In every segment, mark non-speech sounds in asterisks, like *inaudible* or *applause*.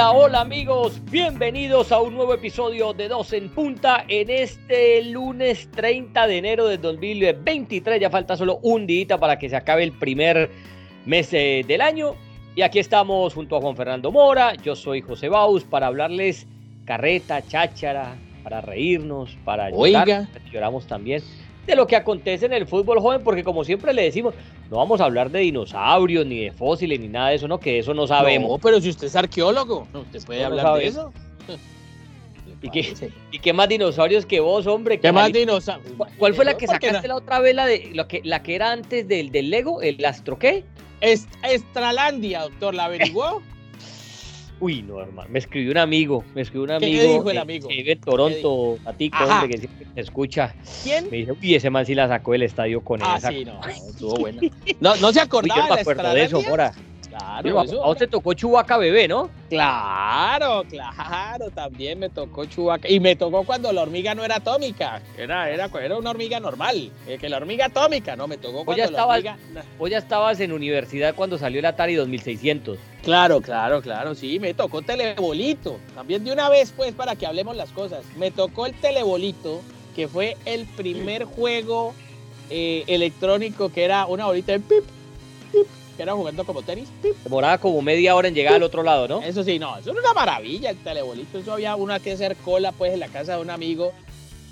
Hola, hola amigos, bienvenidos a un nuevo episodio de Dos en Punta en este lunes 30 de enero del 2023. Ya falta solo un día para que se acabe el primer mes eh, del año. Y aquí estamos junto a Juan Fernando Mora, yo soy José Baus para hablarles carreta, cháchara, para reírnos, para llorar, lloramos también de lo que acontece en el fútbol joven, porque como siempre le decimos, no vamos a hablar de dinosaurios, ni de fósiles, ni nada de eso, ¿no? Que eso no sabemos. No, pero si usted es arqueólogo, usted puede hablar de eso. *laughs* ¿Y qué, ¿Y qué, más dinosaurios que vos, hombre? ¿Qué más dinosaurios? ¿Cuál, fue la que sacaste la otra vez, la, de, la, que, la que era antes del, del Lego? ¿El Astro qué? Estralandia, doctor, ¿la averiguó? *laughs* Uy, no, hermano. Me escribió un amigo. Me escribió un amigo. ¿Qué dijo el amigo? Que vive en Toronto, a ti, que siempre te escucha. ¿Quién? Me dijo, uy, ese man sí la sacó del estadio con ah, esa. Sí, no, *laughs* estuvo bueno. *laughs* No, no se acordaba uy, yo me acuerdo de eso, Mora. Claro. a vos te tocó Chubaca bebé, ¿no? Claro, claro, también me tocó Chubaca. Y me tocó cuando la hormiga no era atómica. Era, era, era una hormiga normal. Eh, que la hormiga atómica, no, me tocó cuando ya estabas, la hormiga... Vos ya estabas en universidad cuando salió el Atari 2600. Claro, claro, claro, sí, me tocó telebolito. También de una vez, pues, para que hablemos las cosas. Me tocó el telebolito, que fue el primer juego eh, electrónico que era una bolita de pip, pip, que era jugando como tenis. Pip. Demoraba como media hora en llegar al otro lado, ¿no? Eso sí, no, eso era una maravilla el telebolito. Eso había una que hacer cola, pues, en la casa de un amigo,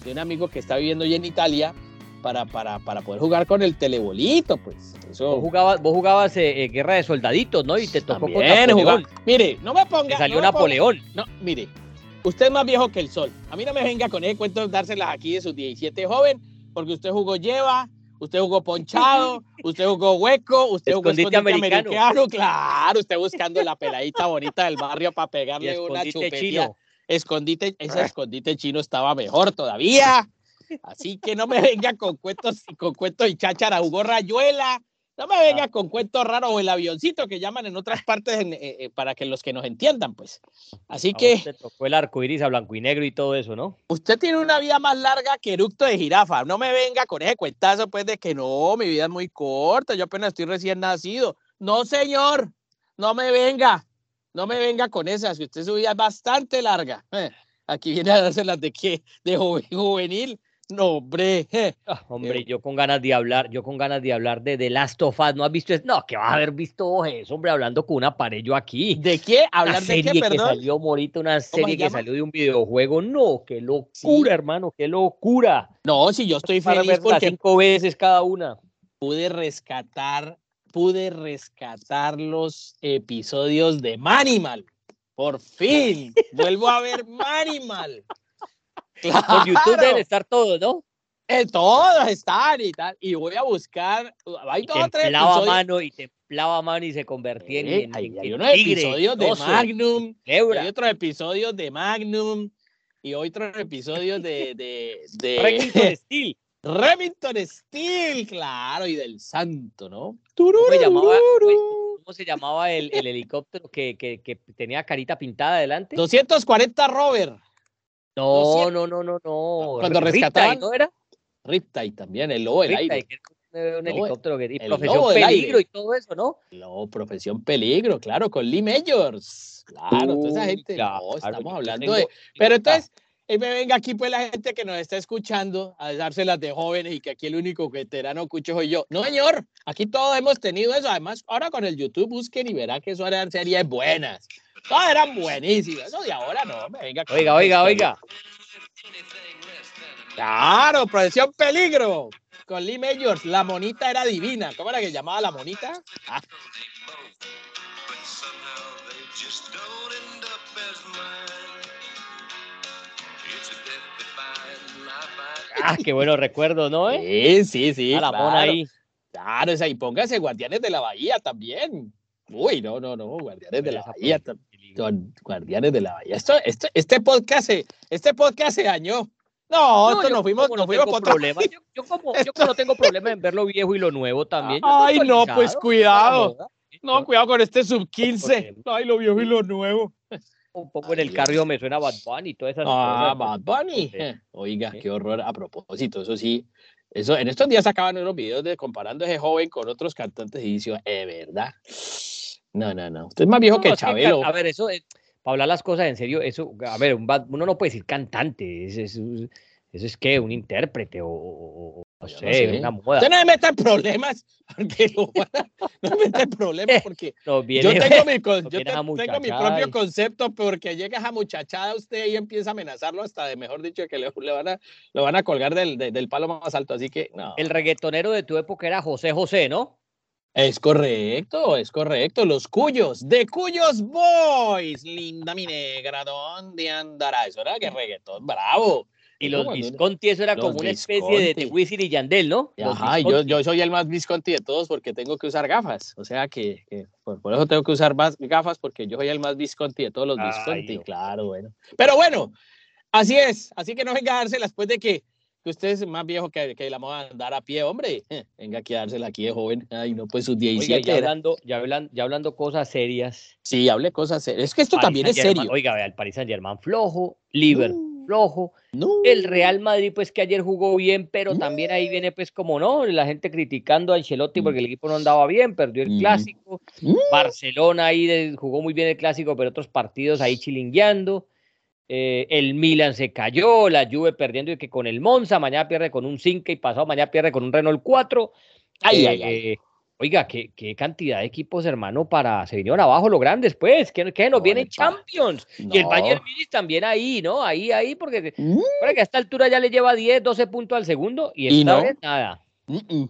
de un amigo que está viviendo ya en Italia para, para, para poder jugar con el telebolito, pues. Eso. Vos jugabas, vos jugabas eh, eh, Guerra de Soldaditos, ¿no? Y te tocó con Napoleón. Mire, no me ponga... Te salió no Napoleón. No, mire, usted es más viejo que el sol. A mí no me venga con ese cuento de dárselas aquí de sus 17 joven, porque usted jugó lleva, usted jugó ponchado, usted jugó hueco, usted jugó escondite americano. americano. Claro, usted buscando la peladita bonita del barrio para pegarle una chupería. Chino. Escondite, ese escondite chino estaba mejor todavía. Así que no me venga con cuentos, con cuentos y cháchara, jugó rayuela. No me venga Ah. con cuentos raros o el avioncito que llaman en otras partes en- eh, eh, para que los que nos entiendan, pues. Así A que tocó el arco iris a blanco y negro y todo eso, ¿no? usted tiene una vida más larga que eructo de jirafa. No me venga con ese cuentazo, pues, de que no, mi vida es muy corta, yo apenas estoy recién nacido. No, señor, no me venga, no me venga con esas, que usted su vida es bastante larga. Eh, Aquí viene a dárselas de qué, de joven- juvenil. No, hombre. eh. Ah, hombre, yo con ganas de hablar, yo con ganas de hablar de The Last of Us, ¿no has visto eso? No, que vas a haber visto eso, hombre, hablando con una pared yo aquí. ¿De qué? Una ¿Hablar de serie qué, que salió, Morita, una se serie que llama? salió de un videojuego. No, qué locura, hermano, qué locura. No, si yo estoy Para feliz porque cinco veces cada una. pude rescatar, pude rescatar los episodios de Manimal. Por fin, vuelvo a ver Manimal. Por YouTube Claro. deben estar todos, ¿no? Eh, todos están y tal. Y voy a buscar. Hay dos o tres episodios. mano y templaba mano y se convertía en, Eh, en- hay, en- hay unos tigre, episodios de oso, Magnum. y Lebra. Hay otros episodios de Magnum. Y otros episodios de. de, de Remington *laughs* Steel. Remington Steel, claro, y del Santo, ¿no? ¿Cómo se llamaba, cómo se llamaba el, el helicóptero que, que- que tenía carita pintada adelante? 240 Rover. No, 200. no, no, no, no. Cuando rescataban- ¿no era? Riptide también, el lobo del aire. un helicóptero que y profesión peligro y todo eso, ¿no? No, Profesión Peligro, claro, con Lee Majors. Claro, toda esa gente. claro, no, estamos hablando de. Pero entonces, eh, me venga aquí pues la gente que nos está escuchando a dárselas de jóvenes y que aquí el único veterano cucho soy yo. No, señor, aquí todos hemos tenido eso. Además, ahora con el YouTube busquen y verán que eso eran series buenas. Todas eran buenísimas. Eso de ahora no, me venga. Oiga, oiga, oiga. Claro, Profesión Peligro. Con Lee Majors, la monita era divina. ¿Cómo era que llamaba la monita? Ah, Ah, qué buenos recuerdos, ¿no? Sí, Eh? sí, sí. a la claro. mona ahí. Claro, esa, y póngase Guardianes de la Bahía también. Uy, no, no, no, Guardianes de la Bahía. Guar- Guardianes de la Bahía. Esto, esto, este podcast se, este podcast se dañó. No, esto yo nos fuimos, nos no fuimos por otro- problema. *laughs* Yo, yo como, yo como no tengo problema en ver lo viejo y lo nuevo también. Ay, no, pues cuidado. No, cuidado con este sub 15. Porque- Ay, lo viejo y lo nuevo. Un poco en el Ay, cardio me suena Bad Bunny y todas esas Ah, cosas. Bad Bunny. Sí. Eh, Oiga, Sí. qué horror. A propósito, eso sí. Eso, en estos días sacaban unos videos de comparando a ese joven con otros cantantes y dice, eh, ¿verdad? No, no, no. Usted es más viejo No, que Chabelo. a ver, eso, para hablar las cosas en serio, eso, a ver, un bad- uno no puede decir cantante, es- es- eso es que un intérprete o- no Yo no sé, sé. una moda. Usted no me meta en problemas, porque lo van a- *laughs* no me meta en problemas, *laughs* porque No, viene- yo tengo mi, *laughs* con- no yo viene te- esa tengo mi muchachada propio concepto, porque llega esa muchachada usted y empieza a amenazarlo hasta de, mejor dicho, que le, le van, a, lo van a colgar del, de- del palo más alto, así que no. el reggaetonero de tu época era José José, ¿no? Es correcto, es correcto. Los Cuyos, de Cuyos Boys. Linda mi negra, ¿dónde andará? Eso era que reggaetón, bravo. Y los Visconti, eso era los como una especie de, de. Wisin y Yandel, ¿no? Los Ajá, yo, yo soy el más Visconti de todos porque tengo que usar gafas. O sea que, que por, por eso tengo que usar más gafas porque yo soy el más Visconti de todos los Ay, Visconti. Claro, bueno. Pero bueno, así es. Así que no venga a dársela después de que, que usted es más viejo que, que la moda andar a pie, hombre. Venga aquí a dársela aquí de joven. Ay, no, pues sus Oiga, 17 ya era. hablando, ya, hablan- ya hablando cosas serias. Sí, hable cosas serias. Es que esto Paris también es serio. Oiga, vea, el Paris Saint Germain flojo, Liverpool. Flojo, No. el Real Madrid pues que ayer jugó bien, pero también ahí viene pues como no, la gente criticando a Ancelotti Mm. porque el equipo no andaba bien, perdió el Mm. clásico, Mm. Barcelona ahí jugó muy bien el clásico, pero otros partidos ahí chilingueando. Eh, el Milan se cayó, la Juve perdiendo y que con el Monza, mañana pierde con un 5 y pasado mañana pierde con un Renault 4. Ay, Eh, ay, ay. Eh, oiga, ¿qué, qué cantidad de equipos, hermano, para. Se vinieron abajo los grandes, pues. que que nos No, vienen. Champions. Y el. Bayern Munich también ahí, ¿no? Ahí, ahí, porque Mm. para que a esta altura ya le lleva 10, 12 puntos al segundo y Y esta no. vez nada. Mm, mm.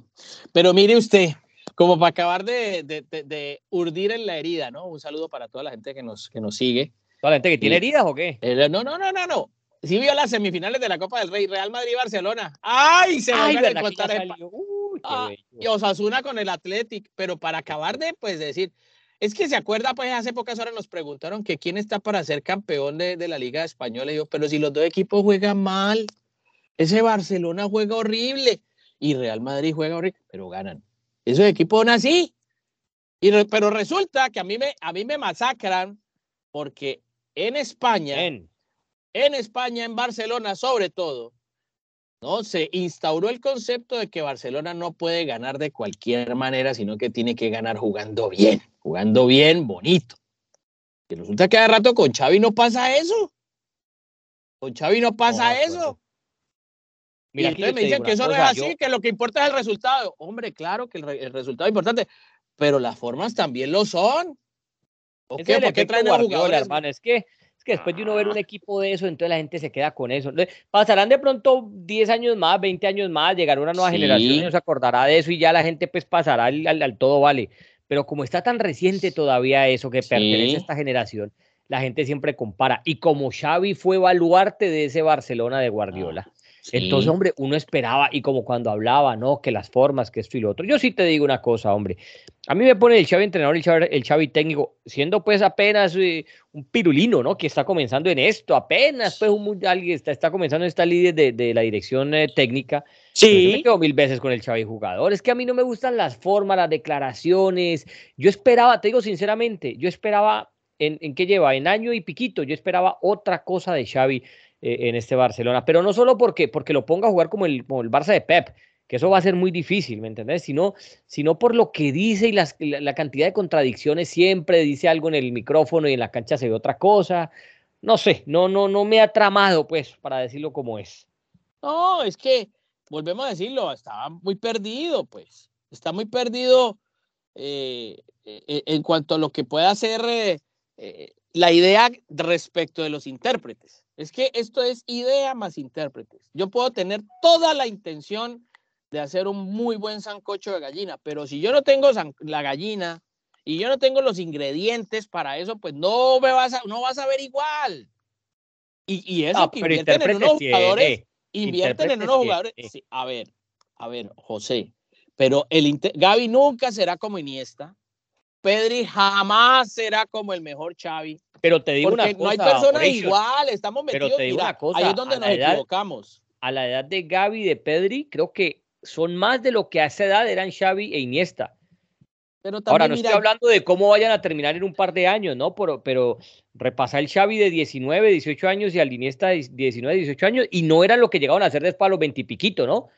Pero mire usted, como para acabar de, de- de- de urdir en la herida, ¿no? Un saludo para toda la gente que nos, que nos sigue. ¿Toda la gente que tiene heridas o qué? Eh, no, no, no, no, no. Sí vio las semifinales de la Copa del Rey, Real Madrid-Barcelona. ¡Ay! Se Ay, vuelven a que ya en Ah, y Osasuna con el Athletic, pero para acabar de pues decir, es que se acuerda, pues hace pocas horas nos preguntaron que quién está para ser campeón de, de la Liga Española. Y yo, pero si los dos equipos juegan mal, ese Barcelona juega horrible y Real Madrid juega horrible, pero ganan. Esos equipos son así. Y re- pero resulta que a mí me, a mí me masacran porque en España, Ven, en España, en Barcelona sobre todo, ¿no? Se instauró el concepto de que Barcelona no puede ganar de cualquier manera, sino que tiene que ganar jugando bien, jugando bien, bonito. Y resulta que cada rato con Xavi no pasa eso. Con Xavi no pasa eso. Mira, y entonces me dicen que eso no es así, yo- que lo que importa es el resultado. Hombre, claro que el, re- el resultado es importante, pero las formas también lo son. ¿O Ese qué? es el ¿Por qué traen a Guardiola, jugadores? hermano. Es que, que después de uno ver un equipo de eso, entonces la gente se queda con eso. Pasarán de pronto 10 años más, 20 años más, llegará una nueva Sí. generación y no se acordará de eso y ya la gente pues pasará al, al- al todo vale. Pero como está tan reciente todavía eso que pertenece a esta generación, la gente siempre compara. Y como Xavi fue baluarte de ese Barcelona de Guardiola. Entonces, Sí. hombre, uno esperaba, y como cuando hablaba, ¿no? Que las formas, que esto y lo otro. Yo sí te digo una cosa, hombre. A mí me pone el Xavi entrenador y el Xavi, el Xavi técnico, siendo pues apenas eh, un pirulino, ¿no? Que está comenzando en esto, apenas pues un, alguien está, está comenzando esta líder de, de la dirección eh, técnica. Pero yo me Sí. quedo mil veces con el Xavi jugador. Es que a mí no me gustan las formas, las declaraciones. Yo esperaba, te digo sinceramente, yo esperaba, ¿en, en qué lleva? En año y piquito, yo esperaba otra cosa de Xavi eh, en este Barcelona. Pero no solo porque, porque lo ponga a jugar como el, como el Barça de Pep, que eso va a ser muy difícil, ¿me entendés? Sino, sino por lo que dice y la, la cantidad de contradicciones. Siempre dice algo en el micrófono y en la cancha se ve otra cosa. No sé, no, no, no me ha tramado, pues, para decirlo como es. No, es que, volvemos a decirlo, estaba muy perdido, pues. Está muy perdido eh, eh, en cuanto a lo que pueda eh, la idea respecto de los intérpretes. Es que esto es idea más intérpretes. Yo puedo tener toda la intención de hacer un muy buen sancocho de gallina, pero si yo no tengo la gallina y yo no tengo los ingredientes para eso, pues no me vas a, no vas a ver igual. Y, y eso No, que invierten en unos jugadores tiene. invierten en unos jugadores. eh. sí, a ver, a ver, José, pero el Gaby nunca será como Iniesta. Pedri jamás será como el mejor Xavi. Pero te digo Porque una cosa. no hay personas iguales, estamos pero metidos. te digo mira, una cosa, ahí es donde nos edad- equivocamos. A la edad de Gaby y de Pedri, creo que son más de lo que a esa edad eran Xavi e Iniesta. Pero Ahora, también, no mira, estoy hablando de cómo vayan a terminar en un par de años, ¿no? Pero, pero repasar el Xavi de 19, 18 años y al Iniesta de 19, 18 años y no era lo que llegaban a hacer después a los 20 y piquito, ¿no?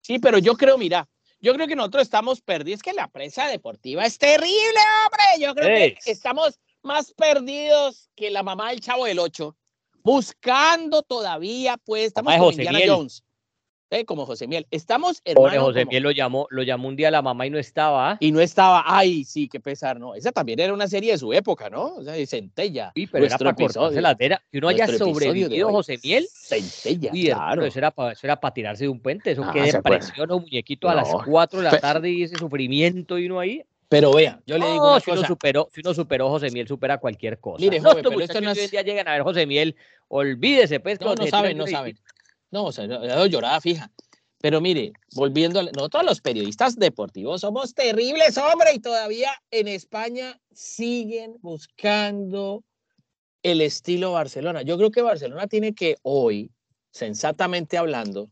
sí, pero yo creo, mira, yo creo que nosotros estamos perdidos. Es que la prensa deportiva es terrible, hombre. Yo creo Es. que estamos más perdidos que la mamá del chavo del 8, buscando todavía, pues, estamos José Indiana. Jones. Eh, como José Miel. Estamos, Pobre hermano, José como- Miel lo llamó, lo llamó un día la mamá y no estaba. y no estaba, ay, sí, qué pesar, ¿no? Esa también era una serie de su época, ¿no? O sea, de Centella. Sí, pero era para episodio. venas. Que uno haya sobrevivido. José Miel. Centella, Uy, claro. eso era para eso era para tirarse de un puente. Eso Ah, que depresión o muñequito a las No. 4 de la tarde y ese sufrimiento y uno ahí. Pero vea, yo le digo No, una si uno superó, si uno superó José Miel, supera cualquier cosa. Mire, no, joven, estos pero esto no que hoy en es- día llegan a ver José Miel, olvídese, pues. No, no saben, no saben. No, o sea, le doy llorada fija. Pero mire, volviendo, a- nosotros los periodistas deportivos somos terribles, hombre, y todavía en España siguen buscando el estilo Barcelona. Yo creo que Barcelona tiene que hoy, sensatamente hablando,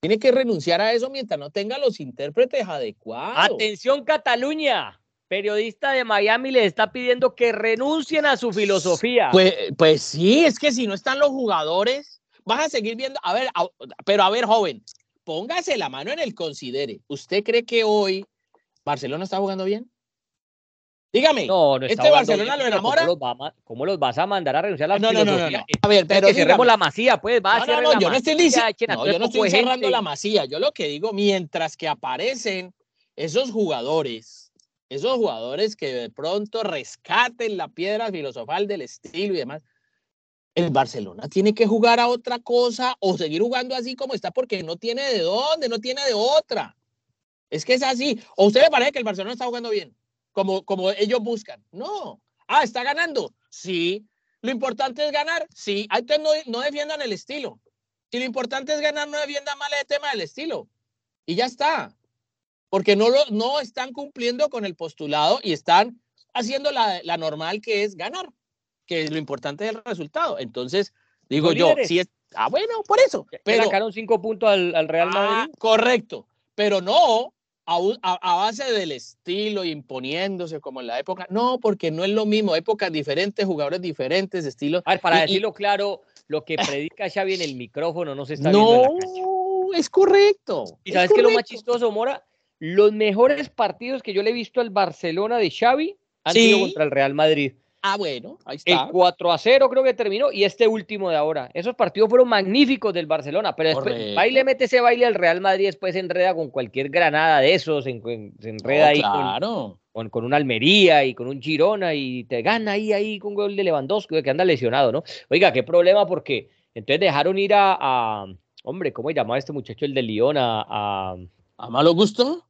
tiene que renunciar a eso mientras no tenga los intérpretes adecuados. Atención, Cataluña. Periodista de Miami le está pidiendo que renuncien a su filosofía. Pues, pues sí, es que si no están los jugadores, vas a seguir viendo. A ver, a- pero a ver, joven, póngase la mano en el considere. ¿Usted cree que hoy Barcelona está jugando bien? Dígame. no, no ¿este Barcelona bien, lo pero ¿cómo enamora? los va ¿Cómo los vas a mandar a renunciar a la No, no, no, no, A ver, pero que cerremos dígame. la masía, pues, va a No, no, no, yo no estoy masía, no, todo yo no estoy cerrando gente. la masía. Yo lo que digo, mientras que aparecen esos jugadores, esos jugadores que de pronto rescaten la piedra filosofal del estilo y demás, el Barcelona tiene que jugar a otra cosa o seguir jugando así como está porque no tiene de dónde, no tiene de otra. Es que es así. ¿O usted le parece que el Barcelona está jugando bien? Como, como ellos buscan. No. Ah, está ganando. Sí. Lo importante es ganar. Sí. Ah, Entonces no, no defiendan el estilo. Si lo importante es ganar, no defiendan mal el tema del estilo. Y ya está. Porque no, lo, no están cumpliendo con el postulado y están haciendo la, la normal que es ganar. Que lo importante es el resultado. Entonces, digo yo, líderes. si es. Ah, bueno, por eso. Pero, sacaron cinco puntos al, al Real Ah, Madrid. correcto, pero no a, a- a base del estilo imponiéndose como en la época. No, porque no es lo mismo, épocas diferentes, jugadores diferentes, estilos. A ver, para y- y- decirlo claro, lo que predica Xavi en el micrófono no se está viendo en la No, cancha. es correcto. ¿Y es sabes qué es lo más chistoso, Mora? Los mejores partidos que yo le he visto al Barcelona de Xavi han Sí. sido contra el Real Madrid. Ah, bueno, ahí El está. 4 a 0 creo que terminó y este último de ahora. Esos partidos fueron magníficos del Barcelona, pero después Correcto. va y le mete ese baile al Real Madrid, después se enreda con cualquier granada de esos, se enreda No, ahí con, claro. con, con una Almería y con un Girona y te gana ahí, ahí con gol de Lewandowski, que anda lesionado, ¿no? Oiga, qué problema porque entonces dejaron ir a, a- hombre, ¿cómo llamaba este muchacho, el de Lyon? A, a- ¿A malo gusto?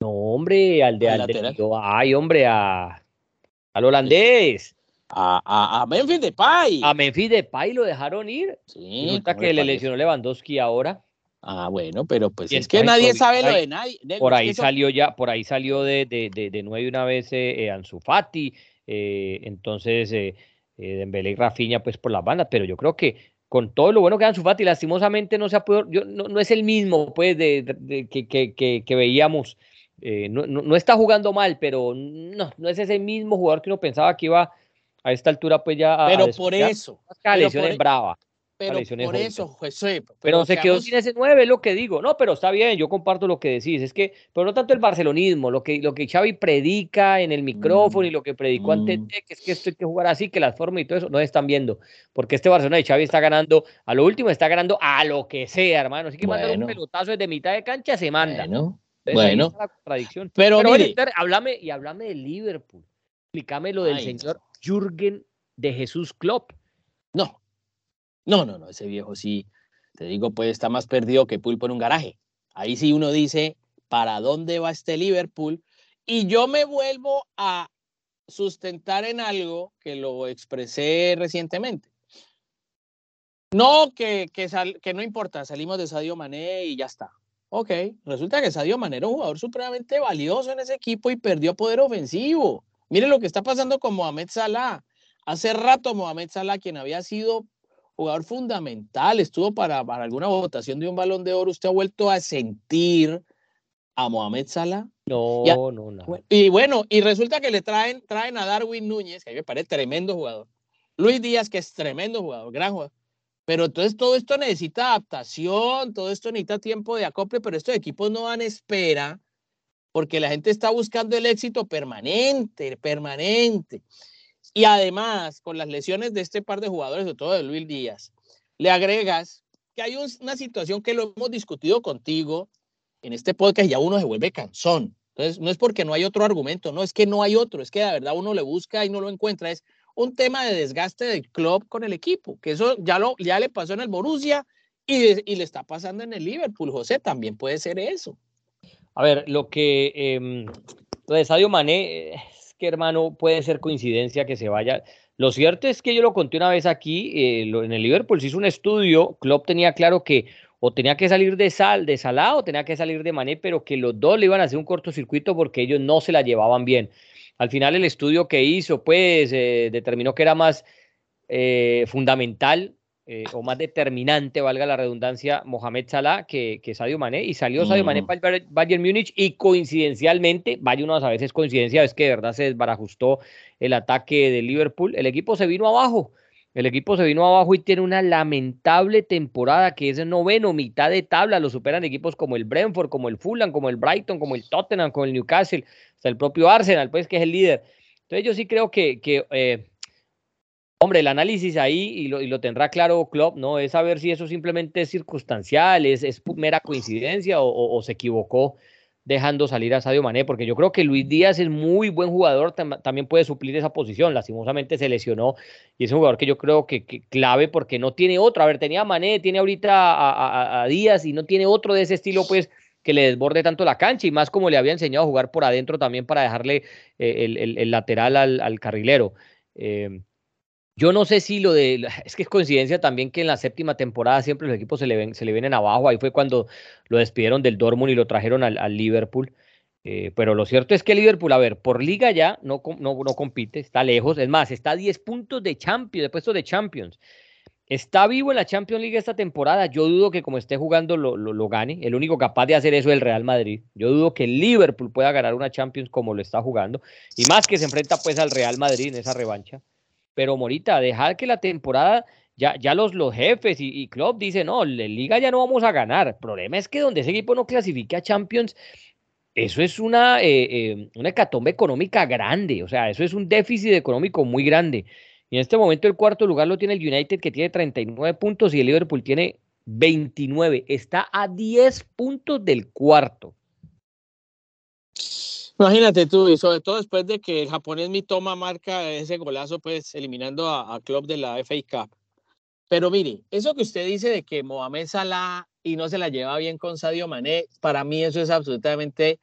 no, hombre, al de, Al de ay, hombre, a, al holandés, A, a, a Memphis Depay. a Memphis Depay lo dejaron ir. Sí, Resulta ¿cómo que le parece? lesionó Lewandowski ahora. Ah, bueno, pero pues Y es que nadie por sabe lo de nadie. Por ahí eso- salió ya, por ahí salió de, de, de, de nuevo una vez eh, eh, Ansu Fati, eh, entonces eh, eh, Dembélé y Rafinha pues por las bandas, pero yo creo que con todo lo bueno que Ansu Fati, lastimosamente no se ha podido, yo, no, no es el mismo pues de, que, que, que, que veíamos, no, no, no está jugando mal, pero no, no es ese mismo jugador que uno pensaba que iba a esta altura pues ya a, a Pero por eso, pero lesión es brava. pero por eso, Josué. Pero se quedó sin ese 9, es lo que digo. No, pero está bien, yo comparto lo que decís. Es que, pero no tanto el barcelonismo, lo que, lo que Xavi predica en el micrófono y lo que predicó antes Mm. de que es que esto hay que jugar así, que las formas y todo eso, no están viendo. Porque este Barcelona de Xavi está ganando, a lo último está ganando a lo que sea, hermano. Así que mandar un Bueno. pelotazo desde mitad de cancha se manda. Bueno, Entonces, bueno. la contradicción. pero, Pero, bueno, mire, háblame, y háblame del Liverpool. Explícame lo del Ay, señor Jürgen de Jesús Klopp. no, no, no, no, ese viejo sí, te digo, pues está más perdido que pulpo en un garaje. Ahí sí uno dice, ¿para dónde va este Liverpool? Y yo me vuelvo a sustentar en algo que lo expresé recientemente. No, que, que, sal- que no importa, salimos de Sadio Mané y ya está. Ok, resulta que Sadio Mané era un jugador supremamente valioso en ese equipo y perdió poder ofensivo. Mire lo que está pasando con Mohamed Salah. Hace rato Mohamed Salah, quien había sido jugador fundamental, estuvo para, para alguna votación de un balón de oro, usted ha vuelto a sentir a Mohamed Salah. No, Ya. no, no. Y bueno, y resulta que le traen, traen a Darwin Núñez, que a mí me parece tremendo jugador. Luis Díaz, que es tremendo jugador, gran jugador. Pero entonces todo esto necesita adaptación, todo esto necesita tiempo de acople, pero estos equipos no dan espera porque la gente está buscando el éxito permanente, permanente. y además con las lesiones de este par de jugadores, sobre todo de Luis Díaz, le agregas que hay un- una situación que lo hemos discutido contigo en este podcast y ya uno se vuelve cansón. Entonces, no es porque no hay otro argumento, no, es que no hay otro, es que de verdad uno le busca y no lo encuentra. Es un tema de desgaste del club con el equipo, que eso ya, lo, le pasó en el Borussia y le está pasando en el Liverpool, José, también puede ser eso. A ver, lo que em, lo de Sadio Mané, es que hermano, puede ser coincidencia que se vaya. Lo cierto es que yo lo conté una vez aquí, eh, lo- en el Liverpool se hizo un estudio, Klopp tenía claro que o tenía que salir de Sal, de Salah o tenía que salir de Mané, pero que los dos le iban a hacer un cortocircuito porque ellos no se la llevaban bien. Al final el estudio que hizo, pues, eh, determinó que era más eh, fundamental eh, o más determinante, valga la redundancia, Mohamed Salah que, que Sadio Mané, y salió Sadio Mané Ujú. para el Bayern- Múnich y coincidencialmente, vaya uno a saber si es coincidencia, es que de verdad se desbarajustó el ataque de Liverpool, el equipo se vino abajo, el equipo se vino abajo y tiene una lamentable temporada que es el noveno, mitad de tabla, lo superan equipos como el Brentford, como el Fulham, como el Brighton, como el Tottenham, como el Newcastle, hasta el propio Arsenal, pues que es el líder. Entonces yo sí creo que, que eh, Hombre, el análisis ahí, y lo, y lo tendrá claro Klopp, ¿no? Es saber si eso simplemente es circunstancial, es, mera coincidencia o, se equivocó dejando salir a Sadio Mané, porque yo creo que Luis Díaz es muy buen jugador, tam- también puede suplir esa posición, lastimosamente se lesionó y es un jugador que yo creo que, clave porque no tiene otro, a ver, tenía Mané, tiene ahorita a, Díaz y no tiene otro de ese estilo, pues que le desborde tanto la cancha y más como le había enseñado a jugar por adentro también para dejarle eh, el lateral al, al carrilero. Eh, yo no sé si lo de. Es que es coincidencia también que en la séptima temporada siempre los equipos se le, ven, se le vienen abajo. Ahí fue cuando lo despidieron del Dortmund y lo trajeron al, Liverpool. Eh, pero lo cierto es que Liverpool, a ver, por liga ya no, no, no compite, está lejos. Es más, está a 10 puntos de Champions, de puestos de Champions. Está vivo en la Champions League esta temporada. Yo dudo que como esté jugando lo, lo, lo gane. El único capaz de hacer eso es el Real Madrid. Yo dudo que el Liverpool pueda ganar una Champions como lo está jugando. Y más que se enfrenta pues al Real Madrid en esa revancha. Pero Morita, dejar que la temporada, ya, ya los, los jefes y, y Klopp dicen, no, la liga ya no vamos a ganar. El problema es que donde ese equipo no clasifique a Champions, eso es una, eh, eh, una hecatombe económica grande. O sea, eso es un déficit económico muy grande. Y en este momento el cuarto lugar lo tiene el United que tiene 39 puntos y el Liverpool tiene 29. Está a 10 puntos del cuarto. Imagínate tú, y sobre todo después de que el japonés Mitoma marca ese golazo, pues eliminando a, Klopp de la FA Cup. Pero mire, eso que usted dice de que Mohamed Salah y no se la lleva bien con Sadio Mané, para mí eso es absolutamente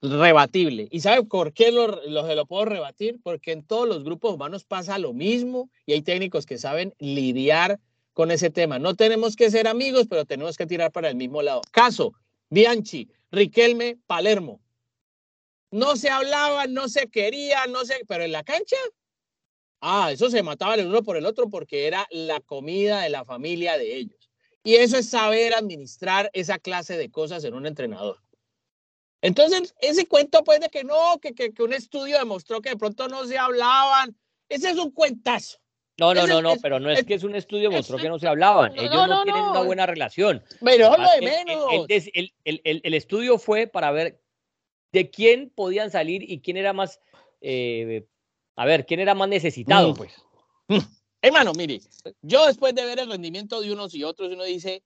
rebatible. ¿Y sabe por qué lo, lo, lo puedo rebatir? Porque en todos los grupos humanos pasa lo mismo y hay técnicos que saben lidiar con ese tema. No tenemos que ser amigos, pero tenemos que tirar para el mismo lado. Caso, Bianchi, Riquelme, Palermo. No se hablaban, no se querían, no se, pero en la cancha, ah, eso se mataban el uno por el otro porque era la comida de la familia de ellos. Y eso es saber administrar esa clase de cosas en un entrenador. Entonces, ese cuento pues de que no, que, que, que un estudio demostró que de pronto no se hablaban, ese es un cuentazo. No, no, no, no, es- pero no es es- que es un estudio mostró que no se hablaban. no, Ellos no, tienen una buena relación. Pero lo de menos. El- el- el- el estudio fue para ver de quién podían salir y quién era más, eh, a ver, quién era más necesitado, Mm. pues. *laughs* Hermano, mire, yo después de ver el rendimiento de unos y otros, uno dice,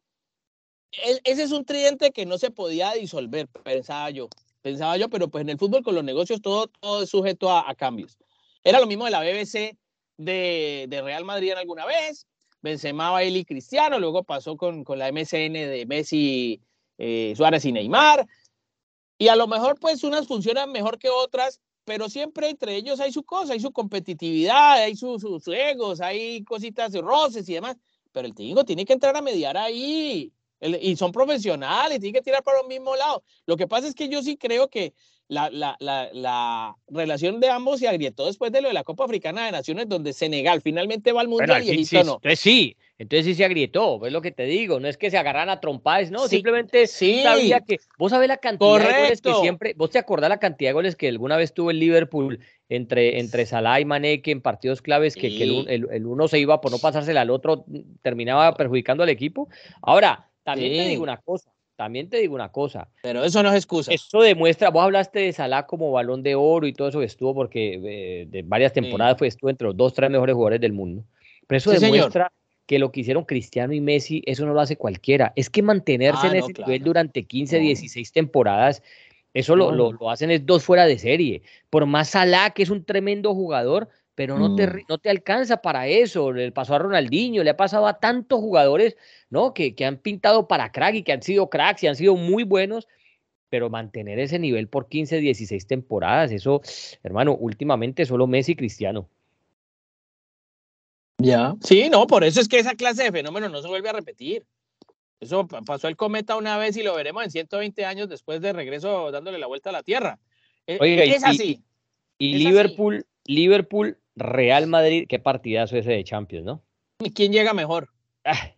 "E- ese es un tridente que no se podía disolver, pensaba yo, pensaba yo, pero pues en el fútbol con los negocios todo, todo es sujeto a, a cambios. Era lo mismo de la BBC de, de Real Madrid en alguna vez, Benzema, Bailey Cristiano, luego pasó con, con la MSN de Messi, eh, Suárez y Neymar, y a lo mejor pues unas funcionan mejor que otras, pero siempre entre ellos hay su cosa, hay su competitividad, hay su- su- sus egos, hay cositas de roces y demás, pero el técnico tiene que entrar a mediar ahí. Y son profesionales, tienen que tirar para el mismo lado. Lo que pasa es que yo sí creo que la, la, la, la relación de ambos se agrietó después de lo de la Copa Africana de Naciones, donde Senegal finalmente va al Mundial al y Egipto sí, no. entonces sí, entonces sí se agrietó, es lo que te digo, no es que se agarran a trompadas, no, Sí, simplemente sí. sabía que, vos sabés la cantidad de goles que siempre, vos te acordás la cantidad de goles que alguna vez tuvo el Liverpool entre, entre Salah y Mané, que en partidos claves, que, que el, un- el- el uno se iba por no pasársela al otro, terminaba perjudicando al equipo. Ahora, también te Sí. digo una cosa, también te digo una cosa. Pero eso no es excusa. Eso demuestra, vos hablaste de Salah como balón de oro y todo eso que estuvo, porque eh, de varias temporadas fue, estuvo entre los dos, tres mejores jugadores del mundo. Pero eso Sí, señor. demuestra que lo que hicieron Cristiano y Messi, eso no lo hace cualquiera. Es que mantenerse Ah, en no, ese claro. nivel durante 15, No. 16 temporadas, eso lo, No, lo- no. lo hacen es dos fuera de serie. Por más Salah, que es un tremendo jugador, pero no, te, Mm. no te alcanza para eso. Le pasó a Ronaldinho, le ha pasado a tantos jugadores ¿no? que, que han pintado para crack y que han sido cracks y han sido muy buenos, pero mantener ese nivel por 15, 16 temporadas, eso, hermano, últimamente solo Messi y Cristiano. Ya. Sí, no, por eso es que esa clase de fenómeno no se vuelve a repetir. Eso pa- pasó el cometa una vez y lo veremos en 120 años después de regreso dándole la vuelta a la Tierra. Eh, Oiga, y- es así. Y Es así. Liverpool, Liverpool, Real Madrid, qué partidazo ese de Champions, ¿no? ¿Quién llega mejor? Ah,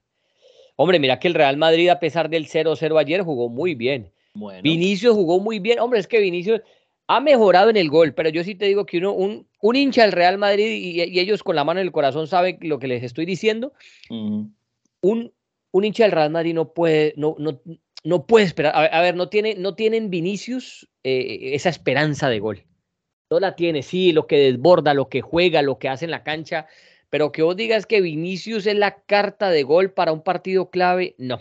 Hombre, mira que el Real Madrid, a pesar del 0-0 ayer, jugó muy bien. Bueno. Vinicius jugó muy bien. Hombre, es que Vinicius ha mejorado en el gol, pero yo sí te digo que uno, un, un hincha del Real Madrid y, y ellos con la mano en el corazón saben lo que les estoy diciendo. Un, un hincha del Real Madrid no puede, no, no, no puede esperar. A ver, a ver, no, tiene, no tienen Vinicius eh, esa esperanza de gol. La tiene, sí, lo que desborda, lo que juega, lo que hace en la cancha, pero que vos digas que Vinicius es la carta de gol para un partido clave, no.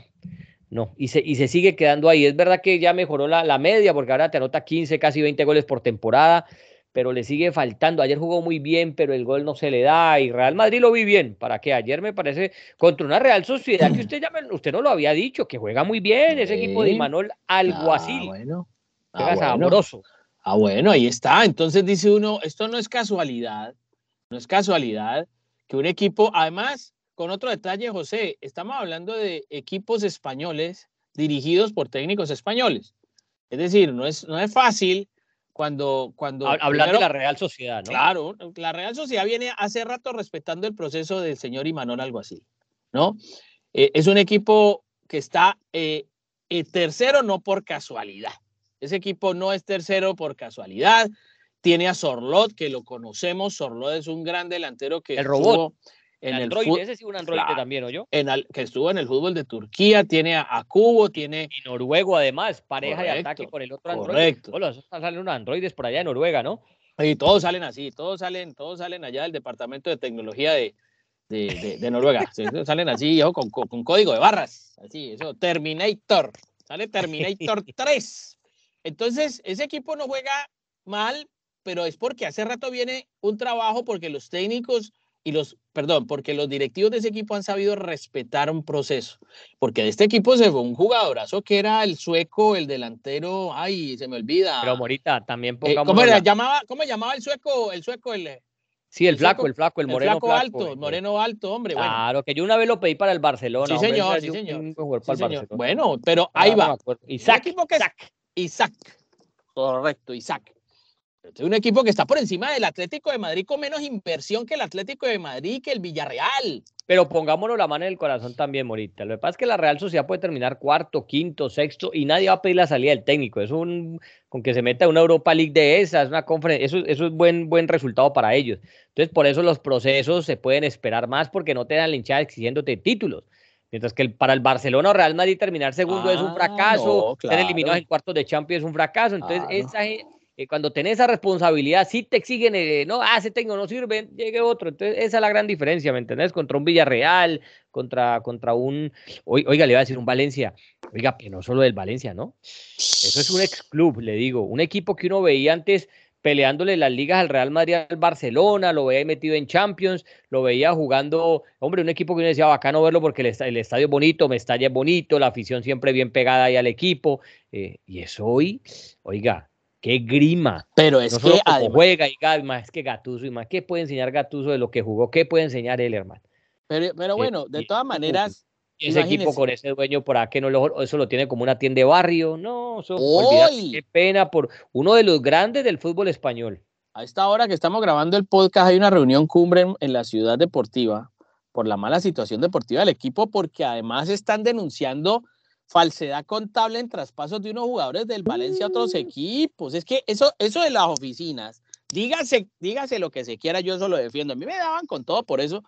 No, y se, y se sigue quedando ahí. Es verdad que ya mejoró la, la media, porque ahora te anota 15, casi 20 goles por temporada, pero le sigue faltando. Ayer jugó muy bien, pero el gol no se le da. Y Real Madrid lo vi bien. ¿Para qué? Ayer me parece contra una Real Sociedad que usted ya me- usted no lo había dicho, que juega muy bien ese equipo de. Imanol Ah, Alguacil. bueno. Ah, bueno. sabroso. Ah, bueno, ahí está. Entonces dice uno, esto no es casualidad, no es casualidad que un equipo, además, con otro detalle, José, estamos hablando de equipos españoles dirigidos por técnicos españoles. Es decir, no es, no es fácil cuando... cuando Hab- Hablar de la Real Sociedad, ¿no? Claro, la Real Sociedad viene hace rato respetando el proceso del señor Imanol Alguacil, ¿no? Eh, es un equipo que está eh, eh, tercero no por casualidad. Ese equipo no es tercero por casualidad. Tiene a Sorlot, que lo conocemos. Sorlot es un gran delantero que El robot. en el el Android, fut- ese sí un Android Claro. también, ¿o yo? en al- que estuvo en el fútbol de Turquía. Tiene a, a Cubo, tiene Y Noruego, además, pareja de ataque con el otro Android. correcto. Esos salen unos androides por allá de Noruega, ¿no? Y todos salen así, todos salen, todos salen allá del departamento de tecnología de, de, de- de Noruega. Sí, salen así, con, con- con código de barras. Así, eso, Terminator. Sale Terminator *laughs* 3. Entonces, ese equipo no juega mal, pero es porque hace rato viene un trabajo porque los técnicos y los, perdón, porque los directivos de ese equipo han sabido respetar un proceso. Porque de este equipo se fue un jugadorazo que era el sueco, el delantero, ay, se me olvida. Pero Morita, también Eh, pongamos. ¿cómo, era? llamaba, ¿Cómo llamaba el sueco? El sueco, el, Sí, el el flaco, flaco- el flaco, el el moreno. flaco flaco, alto, eh, el moreno alto, hombre. Bueno, Claro, que yo una vez lo pedí para el Barcelona. Sí, señor, sí, un- señor. un jugador sí, para el señor. Barcelona. bueno, pero Ah, ahí no va. acuerdo. Isaac, equipo que Isaac. Isaac. Correcto, Isaac. Es un equipo que está por encima del Atlético de Madrid con menos inversión que el Atlético de Madrid, que el Villarreal. Pero pongámonos la mano en el corazón también, Morita. Lo que pasa es que la Real Sociedad puede terminar cuarto, quinto, sexto y nadie va a pedir la salida del técnico. Es un con que se meta una Europa League de esas, una conferencia, eso, eso es buen, buen resultado para ellos. Entonces, por eso los procesos se pueden esperar más porque no te dan la hinchada exigiéndote títulos. Mientras que el- para el Barcelona o Real Madrid terminar segundo es un Ah, fracaso, no, ser claro. eliminados en cuartos de Champions es un fracaso. Entonces, esa eh, cuando tenés esa responsabilidad, sí te exigen, eh, no, ah, ese técnico no sirve, llegue otro. Entonces, esa es la gran diferencia, ¿me entendés? Contra un Villarreal, contra, contra un, oi- oiga, le iba a decir un Valencia, oiga, que no solo del Valencia, ¿no? Eso es un ex club, le digo, un equipo que uno veía antes peleándole las ligas al Real Madrid, al Barcelona, lo veía metido en Champions, lo veía jugando, hombre, un equipo que uno decía bacano verlo porque el, esta- el estadio es bonito, Mestalla es bonito, la afición siempre bien pegada ahí al equipo, eh, y eso hoy, oiga, qué grima, Pero es no que además, juega y más que Gatuso y más, ¿qué puede enseñar Gatuso de lo que jugó? ¿Qué puede enseñar él, hermano? pero, pero eh, bueno, de todas maneras, Y ese equipo con ese dueño por acá que no lo, eso lo tiene como una tienda de barrio. No, eso, qué pena por uno de los grandes del fútbol español. a esta hora que estamos grabando el podcast hay una reunión cumbre en, en la ciudad deportiva por la mala situación deportiva del equipo, porque además están denunciando falsedad contable en traspasos de unos jugadores del Valencia a otros equipos. Es que eso, eso de las oficinas, dígase, dígase lo que se quiera, yo eso lo defiendo. A mí me daban con todo por eso.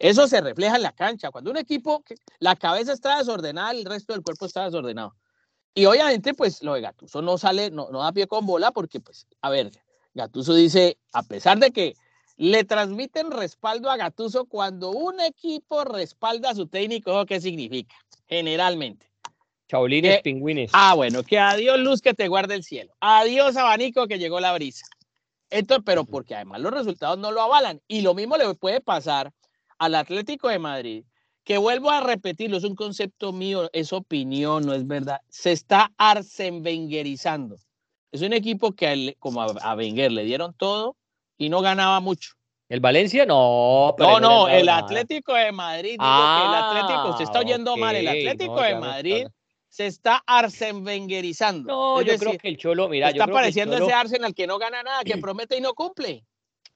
Eso se refleja en la cancha. Cuando un equipo, la cabeza está desordenada, el resto del cuerpo está desordenado. Y obviamente, pues lo de Gatuso no sale, no, no da pie con bola, porque, pues, a ver, Gatuso dice, a pesar de que le transmiten respaldo a Gatuso, cuando un equipo respalda a su técnico, ¿eso ¿qué significa? Generalmente. Chaulines, Eh, pingüines. Ah, bueno, que adiós luz que te guarde el cielo. Adiós abanico que llegó la brisa. Entonces, pero porque además los resultados no lo avalan. Y lo mismo le puede pasar al Atlético de Madrid, que vuelvo a repetirlo, es un concepto mío, es opinión, no es verdad. Se está arsenwengerizando. Es un equipo que él- como a, Wenger le dieron todo y no ganaba mucho. ¿El Valencia? No, pero No, no, el nada. Atlético de Madrid, digo Ah, que el Atlético, se está oyendo mal, el Atlético no, de Madrid se está arsenwengerizando. No, Es yo decir, creo que el Cholo, mira, yo está creo que el pareciendo Cholo- ese Arsenal que no gana nada, que *clears throat* promete y no cumple.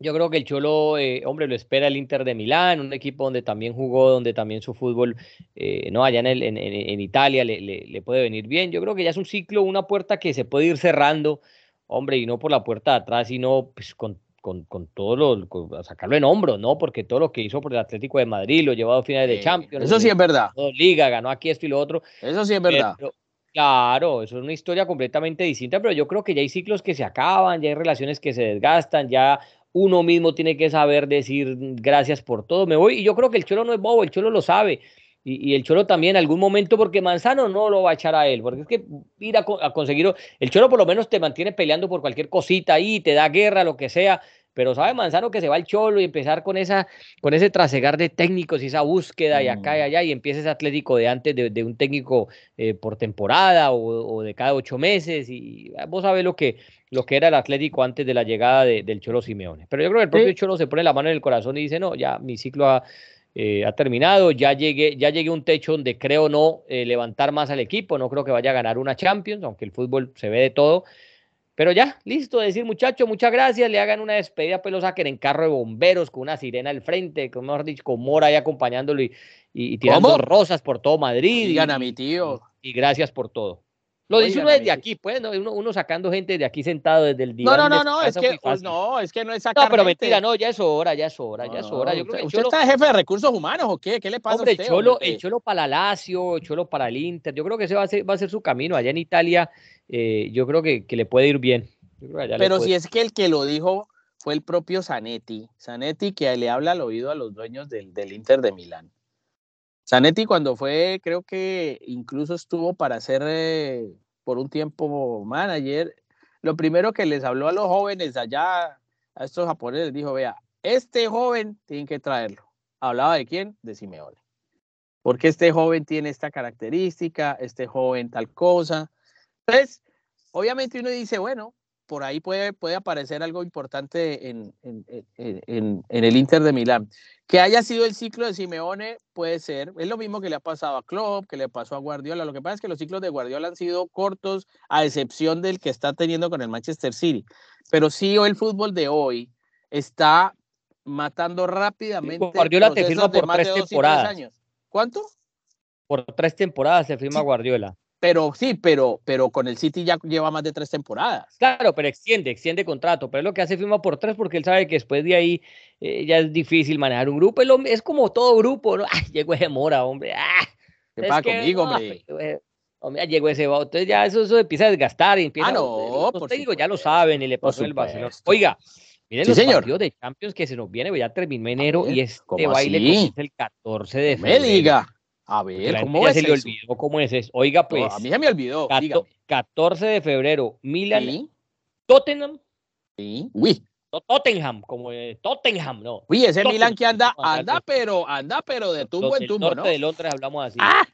Yo creo que el Cholo, eh, hombre, lo espera el Inter de Milán, un equipo donde también jugó, donde también su fútbol, eh, no, allá en, el- en, en- en Italia le, le- le puede venir bien. Yo creo que ya es un ciclo, una puerta que se puede ir cerrando, hombre, y no por la puerta de atrás, sino pues, con, con, con todo lo, con- sacarlo en hombros, ¿no? Porque todo lo que hizo por el Atlético de Madrid, lo llevado a finales de Champions, Eso sí es verdad. Liga, ganó aquí esto y lo otro. Eso sí es verdad. Pero, claro, eso es una historia completamente distinta, pero yo creo que ya hay ciclos que se acaban, ya hay relaciones que se desgastan, ya uno mismo tiene que saber decir gracias por todo, me voy. Y yo creo que el Cholo no es bobo, el Cholo lo sabe. Y, y el Cholo también en algún momento, porque Manzano no lo va a echar a él, porque es que ir a, a conseguir, el Cholo por lo menos te mantiene peleando por cualquier cosita ahí, te da guerra, lo que sea, pero sabe Manzano que se va el Cholo y empezar con esa, con ese trasegar de técnicos y esa búsqueda y acá y Mm. allá, y empieza ese Atlético de antes de, de un técnico eh, por temporada o, o de cada ocho meses, y ah, vos sabés lo que, lo que era el Atlético antes de la llegada de- del Cholo Simeone. Pero yo creo que el propio Sí. Cholo se pone la mano en el corazón y dice, no, ya mi ciclo ha, eh, ha terminado, ya llegué, ya llegué a un techo donde creo no eh, levantar más al equipo, no creo que vaya a ganar una Champions, aunque el fútbol se ve de todo. Pero ya, listo, decir muchachos, muchas gracias, le hagan una despedida, pues lo saquen en carro de bomberos, con una sirena al frente, con, mejor dicho, con Mora ahí acompañándolo y, y- y tirando ¿Cómo? rosas por todo Madrid. Digan y- a mi tío. y gracias por todo. Lo dice uno desde aquí, pues, ¿no? uno, uno sacando gente de aquí sentado desde el No, diván. no, no, su no, es que no, es que no es No, sacar pero gente. mentira, no, ya es hora, ya es hora, ya es No, hora. Yo no, creo que usted, Cholo, usted está jefe de recursos humanos o qué? ¿Qué le pasa hombre, a usted? Cholo, hombre? el Cholo para la Lazio, el Cholo para el Inter, yo creo que ese va a ser, va a ser su camino. Allá en Italia, eh, yo creo que, que le puede ir bien. Yo creo que allá le Pero si es que el que lo dijo fue el propio Zanetti. Zanetti que le habla al oído a los dueños del, del Inter de Milán. Zanetti cuando fue, creo que incluso estuvo para ser eh, por un tiempo manager. Lo primero que les habló a los jóvenes allá, a estos japoneses, dijo, vea, este joven tienen que traerlo. ¿Hablaba de quién? De Simeone. Porque este joven tiene esta característica, este joven tal cosa. Entonces, obviamente uno dice, bueno, por ahí puede, puede aparecer algo importante en, en, en- el Inter de Milán. Que haya sido el ciclo de Simeone, puede ser. Es lo mismo que le ha pasado a Klopp, que le pasó a Guardiola. Lo que pasa es que los ciclos de Guardiola han sido cortos, a excepción del que está teniendo con el Manchester City. Pero sí, hoy el fútbol de hoy está matando rápidamente. Guardiola te firma por tres temporadas. años. ¿Cuánto? Por tres temporadas se firma Sí. Guardiola. Pero sí, pero, pero con el City ya lleva más de tres temporadas. Claro, pero extiende, extiende contrato. Pero es lo que hace firma por tres porque él sabe que después de ahí eh, ya es difícil manejar un grupo. Es, es como todo grupo, ¿no? *laughs* Ay, llegó ese Mora, hombre. Ah, ¿Qué es pasa conmigo, no, hombre? *laughs* eh, hombre, llegó ese. Entonces ya eso, eso empieza a desgastar y empieza. Ah, no, los por técnicos ya lo saben y le pasó el Barcelona. Oiga, miren Sí, los señor. partidos de Champions que se nos viene, ya terminó enero y este ¿cómo baile comienza el 14 de No me febrero. diga. A ver, ¿cómo ya es se le eso? olvidó cómo es eso. Oiga, No, pues, a mí se me olvidó. cato- dígame. 14 de febrero, Milan, Sí, Tottenham, sí. Uy, Tottenham, como eh, Tottenham, no. uy, ese Tottenham, Milan que anda, anda, pero, anda, pero de tumbo en tumbo, norte ¿no? de Londres hablamos así. Ah,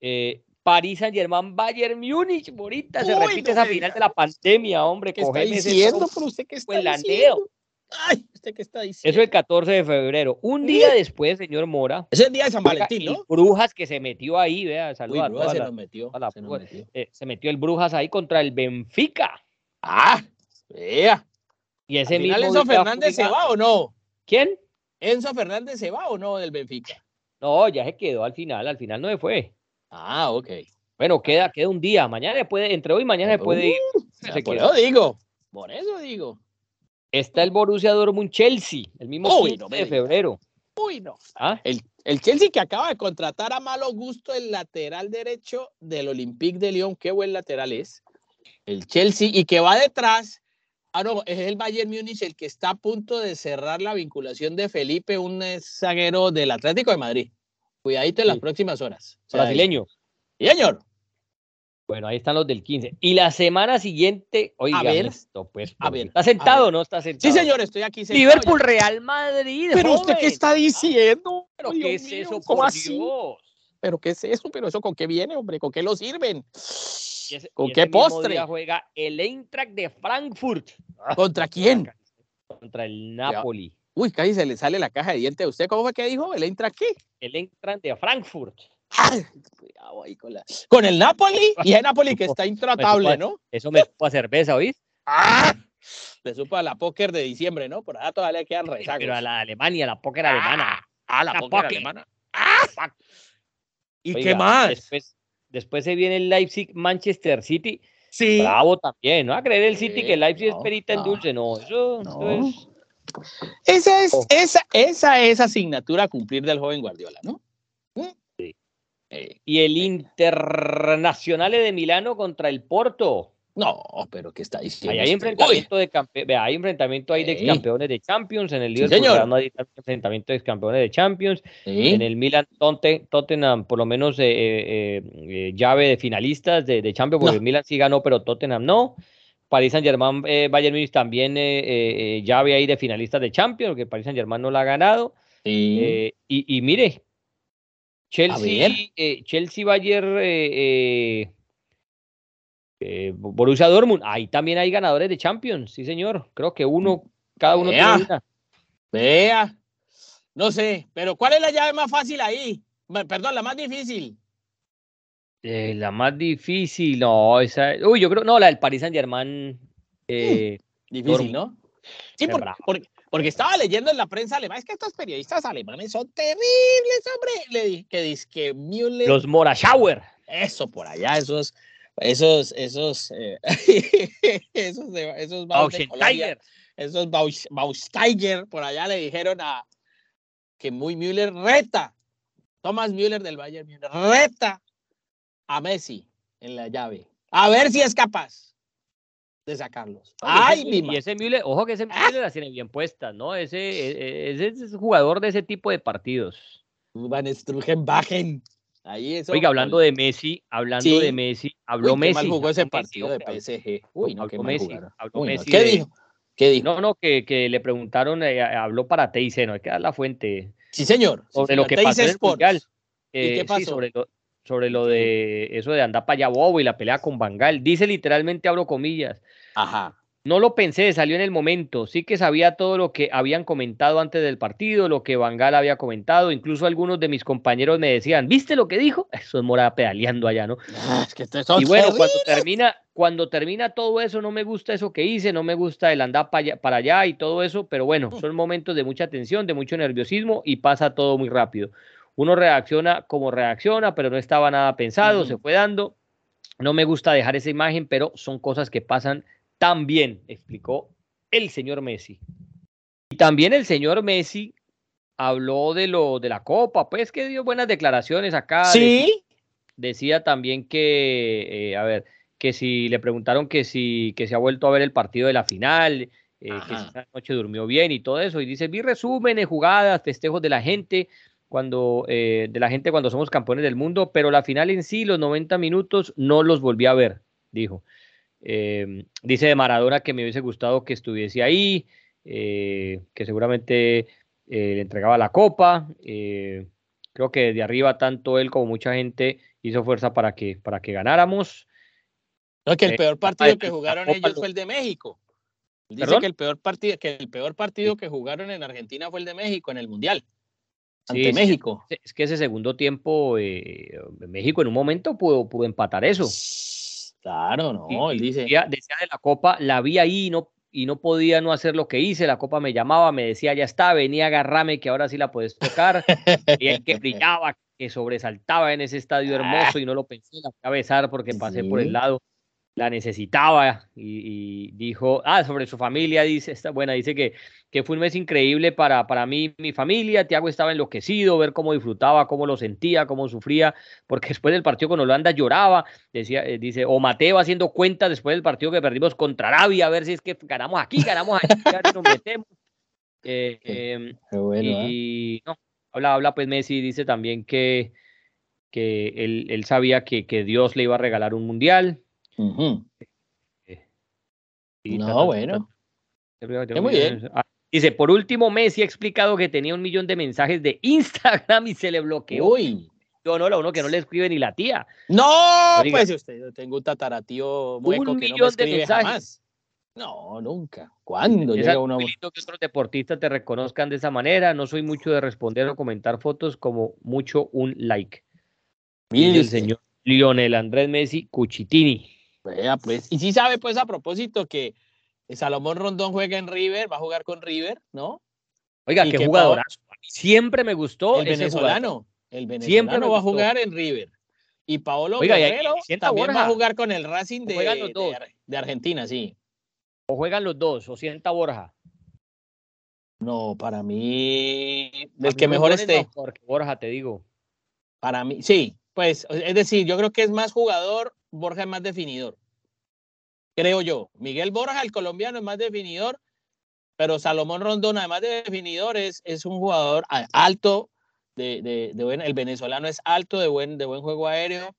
Eh, París Saint Germain, Bayern Múnich, ahorita se repite no esa final de la pandemia, hombre. ¿qué está ese diciendo? tronco, ¿Pero usted qué está el laneo. diciendo? Ay, ¿usted qué está diciendo? Eso el 14 de febrero. Un día después, señor Mora, Ese es el día de San Valentín, el ¿no? Brujas que se metió ahí, vea, Uy, saluda a Bruja todas se las- nos metió. a la se nos Bruja. metió. eh, se metió el Brujas ahí contra el Benfica. Ah, vea. Y Al ese final mismo Enzo Fernández se va o no? ¿Quién? ¿Enzo Fernández se va o no del Benfica? No, ya se quedó al final, al final no se fue. Ah, ok. Bueno, queda, queda un día. Mañana se puede, entre hoy y mañana se puede ir. Se por quedó. eso digo. Por eso digo. Está el Borussia Dortmund Chelsea, el mismo Uy, 15 no me de febrero. Uy, no. ¿Ah? El, el Chelsea que acaba de contratar a malo gusto el lateral derecho del Olympique de Lyon. Qué buen lateral es. El Chelsea y que va detrás. Ah, no, es el Bayern Múnich el que está a punto de cerrar la vinculación de Felipe, un zaguero del Atlético de Madrid. Cuidadito en las Sí. próximas horas. O sea, Brasileño. Sí, señor. Bueno, ahí están los del 15. Y la semana siguiente, oiga, ver. esto, pues, A ver, ¿está sentado o no está sentado? Sí, señor, estoy aquí. sentado Liverpool, ya. Real Madrid. Pero usted joven. qué está diciendo? ¿Pero Dios qué es mío, eso, ¿Cómo por así? Dios? ¿Pero qué es eso? ¿Pero eso con qué viene, hombre? ¿Con qué lo sirven? Y ese- ¿Con y qué ese mismo postre? día juega el Eintracht de Frankfurt. *laughs* ¿Contra quién? Contra el Napoli. Uy, casi se le sale la caja de dientes a usted. ¿Cómo fue que dijo? ¿El entra aquí? El Eintracht de Frankfurt. Ay, cuidado ahí con, la- con el Napoli. Y el Napoli que está *laughs* intratable, ¿no? Eso me supo a cerveza, ¿oís? ¡Ah! Le supo a la póker de diciembre, ¿no? Por allá todavía le quedan rezagos. Pero a la Alemania, la póker alemana. Ah, la la póker póker. alemana. ¡Ah! ¿Y Oiga, qué más? Después, después se viene el Leipzig Manchester City. sí. Bravo también, ¿no? A creer el City Sí, que el Leipzig no, es perita en dulce, no. Eso, es. Esa es, Oh. esa, esa es asignatura a cumplir del joven Guardiola, ¿no? Sí. Eh, Y el Internazionale de Milano contra el Porto. no, pero ¿qué está diciendo? Ahí hay usted? enfrentamiento de campe hay enfrentamiento ahí de Sí. campeones de Champions. En el Liverpool Madrid hay enfrentamiento de campeones de Champions. Sí. En el Milan Totte- Tottenham, por lo menos eh, eh, llave de finalistas de, de Champions, porque No. el Milan sí ganó, pero Tottenham no. Paris Saint Germain, Bayern Munich también llave ahí de finalistas de Champions, porque Paris Saint Germain no la ha ganado. Sí. Eh, y, y mire, Chelsea, eh, Chelsea Bayern, eh, eh, eh, Borussia Dortmund, ahí también hay ganadores de Champions, sí señor. Creo que uno, cada uno Vea. tiene una. Vea. No sé, pero ¿cuál es la llave más fácil ahí? Perdón, la más difícil. Eh, la más difícil, no, esa, uy, yo creo, no, la del Paris Saint Germain. Eh, Difícil, Dortmund. ¿no? Sí, porque, porque estaba leyendo en la prensa alemana, es que estos periodistas alemanes son terribles, hombre. Le dije que dice que Müller, los Moraschauer. eso por allá, esos, esos, esos, eh, *laughs* esos, de- esos de esos Baus- Bausteiger, por allá le dijeron a que muy Müller reta, Thomas Müller del Bayern Müller, reta a Messi en la llave. A ver si es capaz de sacarlos. Ay, mi y ese Müller, ojo que ese Ah. Müller las tiene bien puestas, ¿no? Ese, e- e- ese es jugador de ese tipo de partidos. Van Strugenbachen. Ahí eso. Oiga, hablando de Messi, hablando Sí. de Messi, habló Messi. mal jugó ese Messi, partido de PSG. Uy, no, qué habló Messi, habló Uy, no. Messi ¿Qué de- dijo? ¿Qué dijo? No, no, que, que le preguntaron, eh, habló para TIC, no hay que dar la fuente, Sí, señor. Sí, sobre lo señor. que Teis pasó en el. Mundial. ¿Y Eh, qué sí, pasó? sobre lo, sobre lo de eso de andar para allá bobo y la pelea con Bangal. Dice literalmente, abro comillas, Ajá. no lo pensé, salió en el momento. Sí que sabía todo lo que habían comentado antes del partido, lo que Bangal había comentado. Incluso algunos de mis compañeros me decían, ¿viste lo que dijo? *laughs* Eso es Mora pedaleando allá, ¿no? Ah, es que Y bueno, cuando termina, cuando termina todo eso, no me gusta eso que hice, no me gusta el andar pa allá- para allá y todo eso, pero bueno, Mm. son momentos de mucha tensión, de mucho nerviosismo y pasa todo muy rápido. Uno reacciona como reacciona, pero no estaba nada pensado, se fue dando. No me gusta dejar esa imagen, pero son cosas que pasan tan bien, explicó el señor Messi. Y también el señor Messi habló de lo de la Copa, pues que dio buenas declaraciones acá. Sí. Decía también que, eh, a ver, que si le preguntaron que si, que se ha vuelto a ver el partido de la final, eh, que si esa noche durmió bien y todo eso, y dice, vi resúmenes, jugadas, festejos de la gente, cuando, eh, de la gente cuando somos campeones del mundo, pero la final en sí, los 90 minutos, no los volví a ver, dijo. Eh, dice de Maradona que me hubiese gustado que estuviese ahí, eh, que seguramente eh, le entregaba la copa. creo que de arriba tanto él como mucha gente hizo fuerza para que, para que ganáramos. No, que el peor partido que jugaron ellos lo- fue el de México. Dice ¿Perdón? que el peor partido, que el peor partido que jugaron en Argentina fue el de México en el Mundial. Ante sí, México. Es que ese segundo tiempo, eh, México en un momento pudo, pudo empatar eso. Claro, no, Y- él dice. Decía, decía de la Copa, la vi ahí y no, y no podía no hacer lo que hice. La Copa me llamaba, me decía, ya está, venía a agarrarme que ahora sí la puedes tocar. y el que brillaba, que sobresaltaba en ese estadio *laughs* hermoso y no lo pensé, la fui a besar porque pasé por el lado. La necesitaba y, y dijo, ah, sobre su familia, dice, está buena, dice que, que fue un mes increíble para, para mí, mi familia, Tiago estaba enloquecido, ver cómo disfrutaba, cómo lo sentía, cómo sufría, porque *laughs* después del partido con Holanda lloraba, decía, eh, dice, o Mateo haciendo cuenta después del partido que perdimos contra Arabia, a ver si es que ganamos aquí, ganamos aquí, a ver si nos metemos. *laughs* Eh, em, bueno, ¿ah? y no, habla, habla pues Messi, dice también que, que él, él sabía que, que Dios le iba a regalar un mundial. No, bueno. muy bien. Ah, Dice, por último, Messi ha explicado que tenía un millón de mensajes de Instagram y se le bloqueó. Uy. Yo no, la uno que no le escribe ni la tía. No, Oiga. pues usted, yo tengo un tataratío mueco Un que no me millón de mensajes. jamás. No, nunca. ¿Cuándo Es llega una que otros deportistas te reconozcan de esa manera. No soy mucho de responder o comentar fotos, como mucho un like. Mire el señor Lionel Andrés Messi Cuchitini. Vea, pues. Y sí sabe, pues, a propósito, que Salomón Rondón juega en River, va a jugar con River, ¿no? Oiga, qué que jugadorazo. Siempre me gustó el ese jugador. venezolano. El venezolano Siempre va a jugar en River. Y Paolo Oiga, Guerrero también va a Borja. jugar con el Racing de, los de dos. Ar- de Argentina, sí. O juegan los dos, o sienta Borja. No, para mí, el que mejor esté. Borja, te digo. Para mí, sí, pues, es decir, yo creo que es más jugador, Borja es más definidor. Creo yo. Miguel Borja, el colombiano, es más definidor, pero Salomón Rondón, además de definidor, es, es un jugador alto, de, de, de buen, el venezolano es alto, de buen, de buen juego aéreo.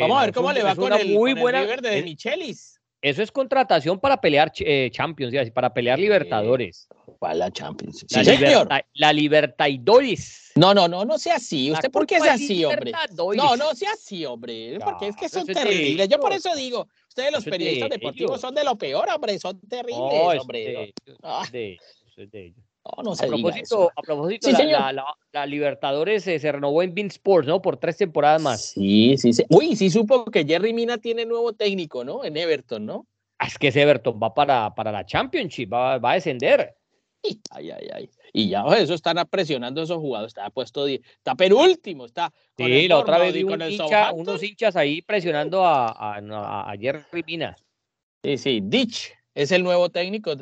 Vamos a ver cómo un- le va con el, muy con el buena, River de es- Michelis. Eso es contratación para pelear eh, Champions, para pelear. Libertadores. ¿Cuál la Champions? La, Sí, señor. La Libertadores. No, no, no, no sea así. ¿Usted por qué es así, hombre? No, no sea así, hombre. Porque es que son terribles. Yo por eso digo, ustedes los de periodistas deportivos ellos. son de lo peor, hombre. Son terribles, No, hombre. de Ah. de de. No, no A se diga propósito, eso. a propósito Sí, la, señor. la- la- la Libertadores eh, se renovó en Bean Sports, ¿no? Por tres temporadas más. Sí, sí, sí. Uy, sí supo que Jerry Mina tiene nuevo técnico, ¿no? En Everton, ¿no? Ah, Es que ese Everton va para, para la Championship, va, va a descender. Ay, ay, ay. Y ya eso están presionando a esos jugadores. Está puesto, está penúltimo, está. con Sí, el la otra vez vi un hincha- unos hinchas ahí presionando a, a, a- Jerry Mina. Sí, sí, Ditch es el nuevo técnico,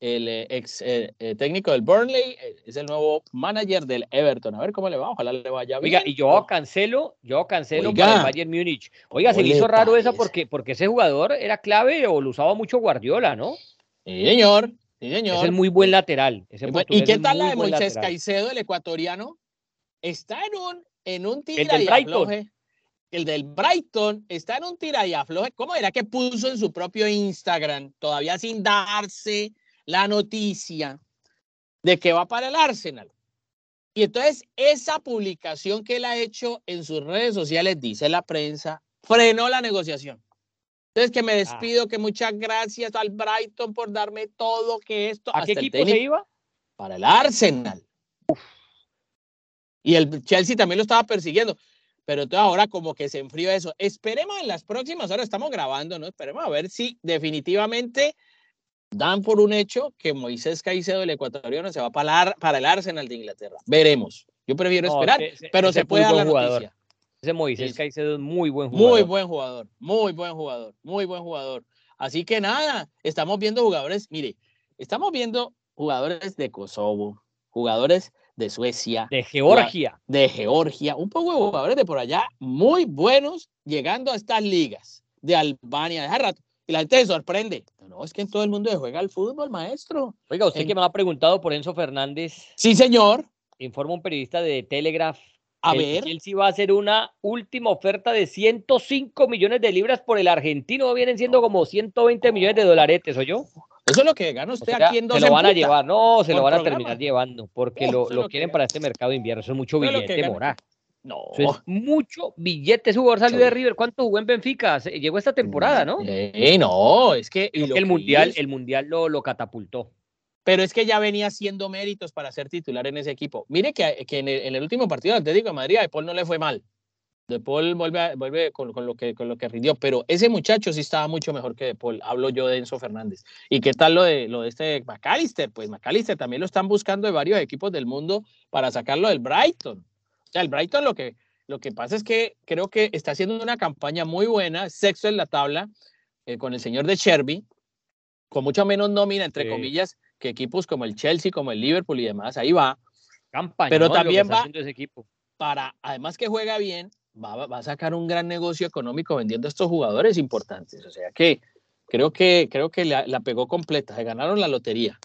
el eh, ex eh, eh, técnico del Burnley, es el nuevo manager del Everton. A ver cómo le va, ojalá le vaya bien. Oiga, y yo cancelo, yo cancelo Oiga. para el Bayern Múnich. Oiga, se ¿Cómo me le hizo raro parece? porque, porque ese jugador era clave o lo usaba mucho Guardiola, ¿no? Sí, señor, sí, señor. Es el muy buen lateral. ese Y bueno, portugués ¿Y qué tal la de Moisés lateral. Caicedo, el ecuatoriano? Está en un, en un tira del y Brighton. afloje. El del Brighton está en un tira y afloje. ¿Cómo era que puso en su propio Instagram, todavía sin darse la noticia de que va para el Arsenal? Y entonces esa publicación que él ha hecho en sus redes sociales, dice la prensa, frenó la negociación. Entonces que me Ah. despido, que muchas gracias al ¿A Brighton por darme todo, que esto. qué hasta el equipo se iba? para el Arsenal. Y el Chelsea también lo estaba persiguiendo. Pero entonces ahora como que se enfrió eso. Esperemos en las próximas horas, estamos grabando, ¿no? Esperemos a ver si definitivamente dan por un hecho que Moisés Caicedo, el ecuatoriano, se va para, el Ar- para el Arsenal de Inglaterra. Veremos. Yo prefiero No, esperar, pero se puede dar la buen jugador. noticia. Ese Moisés Sí. Caicedo es muy buen jugador. Muy buen jugador, muy buen jugador, muy buen jugador. Así que nada, estamos viendo jugadores, mire, estamos viendo jugadores de Kosovo, jugadores de Suecia, De Georgia. de Georgia, un poco de jugadores de por allá muy buenos llegando a estas ligas de Albania, de rato. Y la gente se sorprende. No, es que en todo el mundo se juega el fútbol, maestro. Oiga, usted en- que me ha preguntado por Enzo Fernández, Sí, señor. informa un periodista de Telegraph A el ver, Chelsea va a hacer una última oferta de 105 millones de libras por el argentino. Vienen siendo como 120 millones de dolaretes, ¿o yo? eso es lo que gana O usted sea, aquí en dos se lo van a llevar, no, se lo van a programa. terminar llevando, porque lo, lo quieren para este mercado de invierno. Eso es mucho Eso billete, mora. No. Eso es mucho billete. Ese jugador salió de River. ¿Cuánto jugó en Benfica? Llegó esta temporada, ¿no? Eh, no, es que, y lo el que mundial, el mundial lo, lo catapultó. Pero es que ya venía haciendo méritos para ser titular en ese equipo. Mire que, que en, el, en el último partido del Atlético de Madrid a De Paul no le fue mal. De Paul vuelve, a- vuelve con, con lo que, con lo que rindió, pero ese muchacho sí estaba mucho mejor que De Paul. Hablo yo de Enzo Fernández. ¿Y qué tal lo de, lo de este McAllister? Pues McAllister también lo están buscando de varios equipos del mundo para sacarlo del Brighton. O sea, el Brighton lo que, lo que pasa es que creo que está haciendo una campaña muy buena, sexto en la tabla, eh, con el señor de Sherby, con mucho menos nómina, entre Sí. comillas, que equipos como el Chelsea, como el Liverpool y demás, ahí va. Campaña. Pero también va- ese equipo. Para, además que juega bien, va, va a sacar un gran negocio económico vendiendo a estos jugadores importantes. O sea que creo que, creo que la, la pegó completa. Se ganaron la lotería.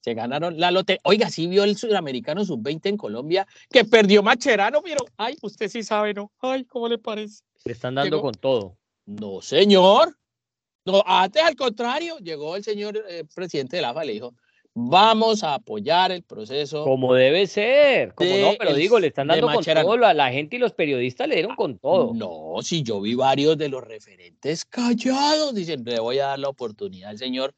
Se ganaron la lotería. Oiga, sí vio el sudamericano sub-20 en Colombia que perdió Macherano, pero, ay, usted sí sabe, ¿no? Ay, ¿cómo le parece? Le están dando Llegó- con todo. No, señor. No, antes al contrario, llegó el señor eh, presidente de la AFA le dijo, vamos a apoyar el proceso. Como debe ser. Como de no, pero el- digo, le están dando con todo. La, la gente y los periodistas le dieron con todo. No, si yo vi varios de los referentes callados, dicen, le voy a dar la oportunidad al señor,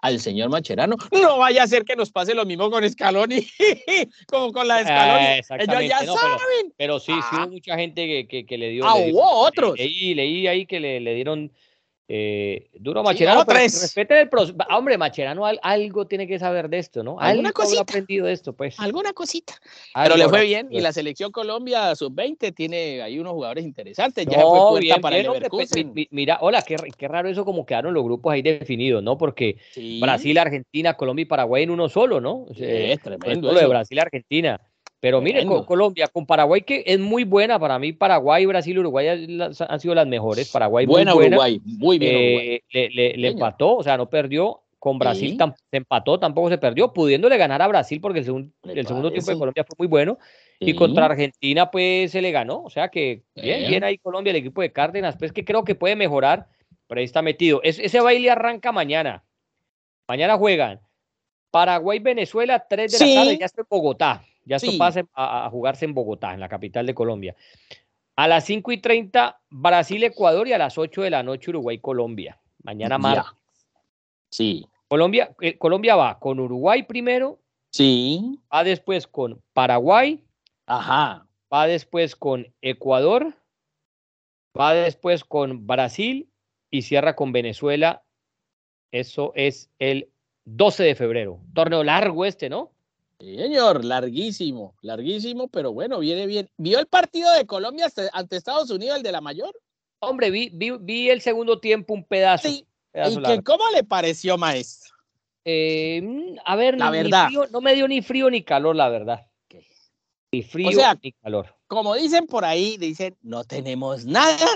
al señor Macherano. No vaya a ser que nos pase lo mismo con Scaloni, *laughs* como con la de Scaloni. Eh, Ellos ya no, saben. Pero sí, sí Ah. hubo mucha gente que, que, que le dio. Ah, le dio- hubo otros. Leí, leí ahí que le, le dieron eh, duro Sí, Macherano. respeten el proceso. Hombre, Macherano al- algo tiene que saber de esto, ¿no? Alguna cosita. aprendido de esto, pues. Alguna cosita. Algo Pero le fue bien y la selección Colombia sub-20 tiene ahí unos jugadores interesantes. Ya No, fue bien, para bien, el hombre, pues, Leverkusen. mi- mira, hola, qué, qué raro eso como quedaron los grupos ahí definidos, ¿no? Porque Sí, Brasil, Argentina, Colombia y Paraguay en uno solo, ¿no? O sea, es tremendo lo de. Brasil, Argentina. Pero mire. Colombia, con Paraguay, que es muy buena para mí, Paraguay, Brasil, Uruguay han sido las mejores. Paraguay Buena muy buena. Uruguay, muy bien Uruguay. Eh, le, le- le Señor. empató, o sea, no perdió. Con Brasil Sí. se empató, tampoco se perdió, pudiéndole ganar a Brasil porque el, segun- el segundo tiempo de. Colombia fue muy bueno. Y contra Argentina, pues se le ganó. O sea que bien, Bien. bien ahí Colombia, el equipo de Cárdenas, pues que creo que puede mejorar, pero ahí está metido. Es- ese baile arranca mañana. Mañana juegan Paraguay, Venezuela, 3 de Sí. la tarde, ya está en Bogotá. Ya esto pasa a, a jugarse en Bogotá, en la capital de Colombia. A las 5 y 30, Brasil, Ecuador y a las 8 de la noche, Uruguay, Colombia. Mañana martes. Sí, Colombia, eh, Colombia va con Uruguay primero, sí, va después con Paraguay, ajá. va después con Ecuador, va después con Brasil y cierra con Venezuela. Eso es el 12 de febrero. Torneo largo este, ¿no? Sí, señor, larguísimo, larguísimo, pero bueno, viene bien. ¿Vio el partido de Colombia ante- Estados Unidos, el de la mayor? Hombre, vi, vi, vi el segundo tiempo un pedazo. Sí. pedazo ¿Y que, cómo le pareció, maestro? Eh, mm, a ver, La verdad. frío- no me dio ni frío ni calor, la verdad. Ni frío sea, ni calor. Como dicen por ahí, dicen, no tenemos nada.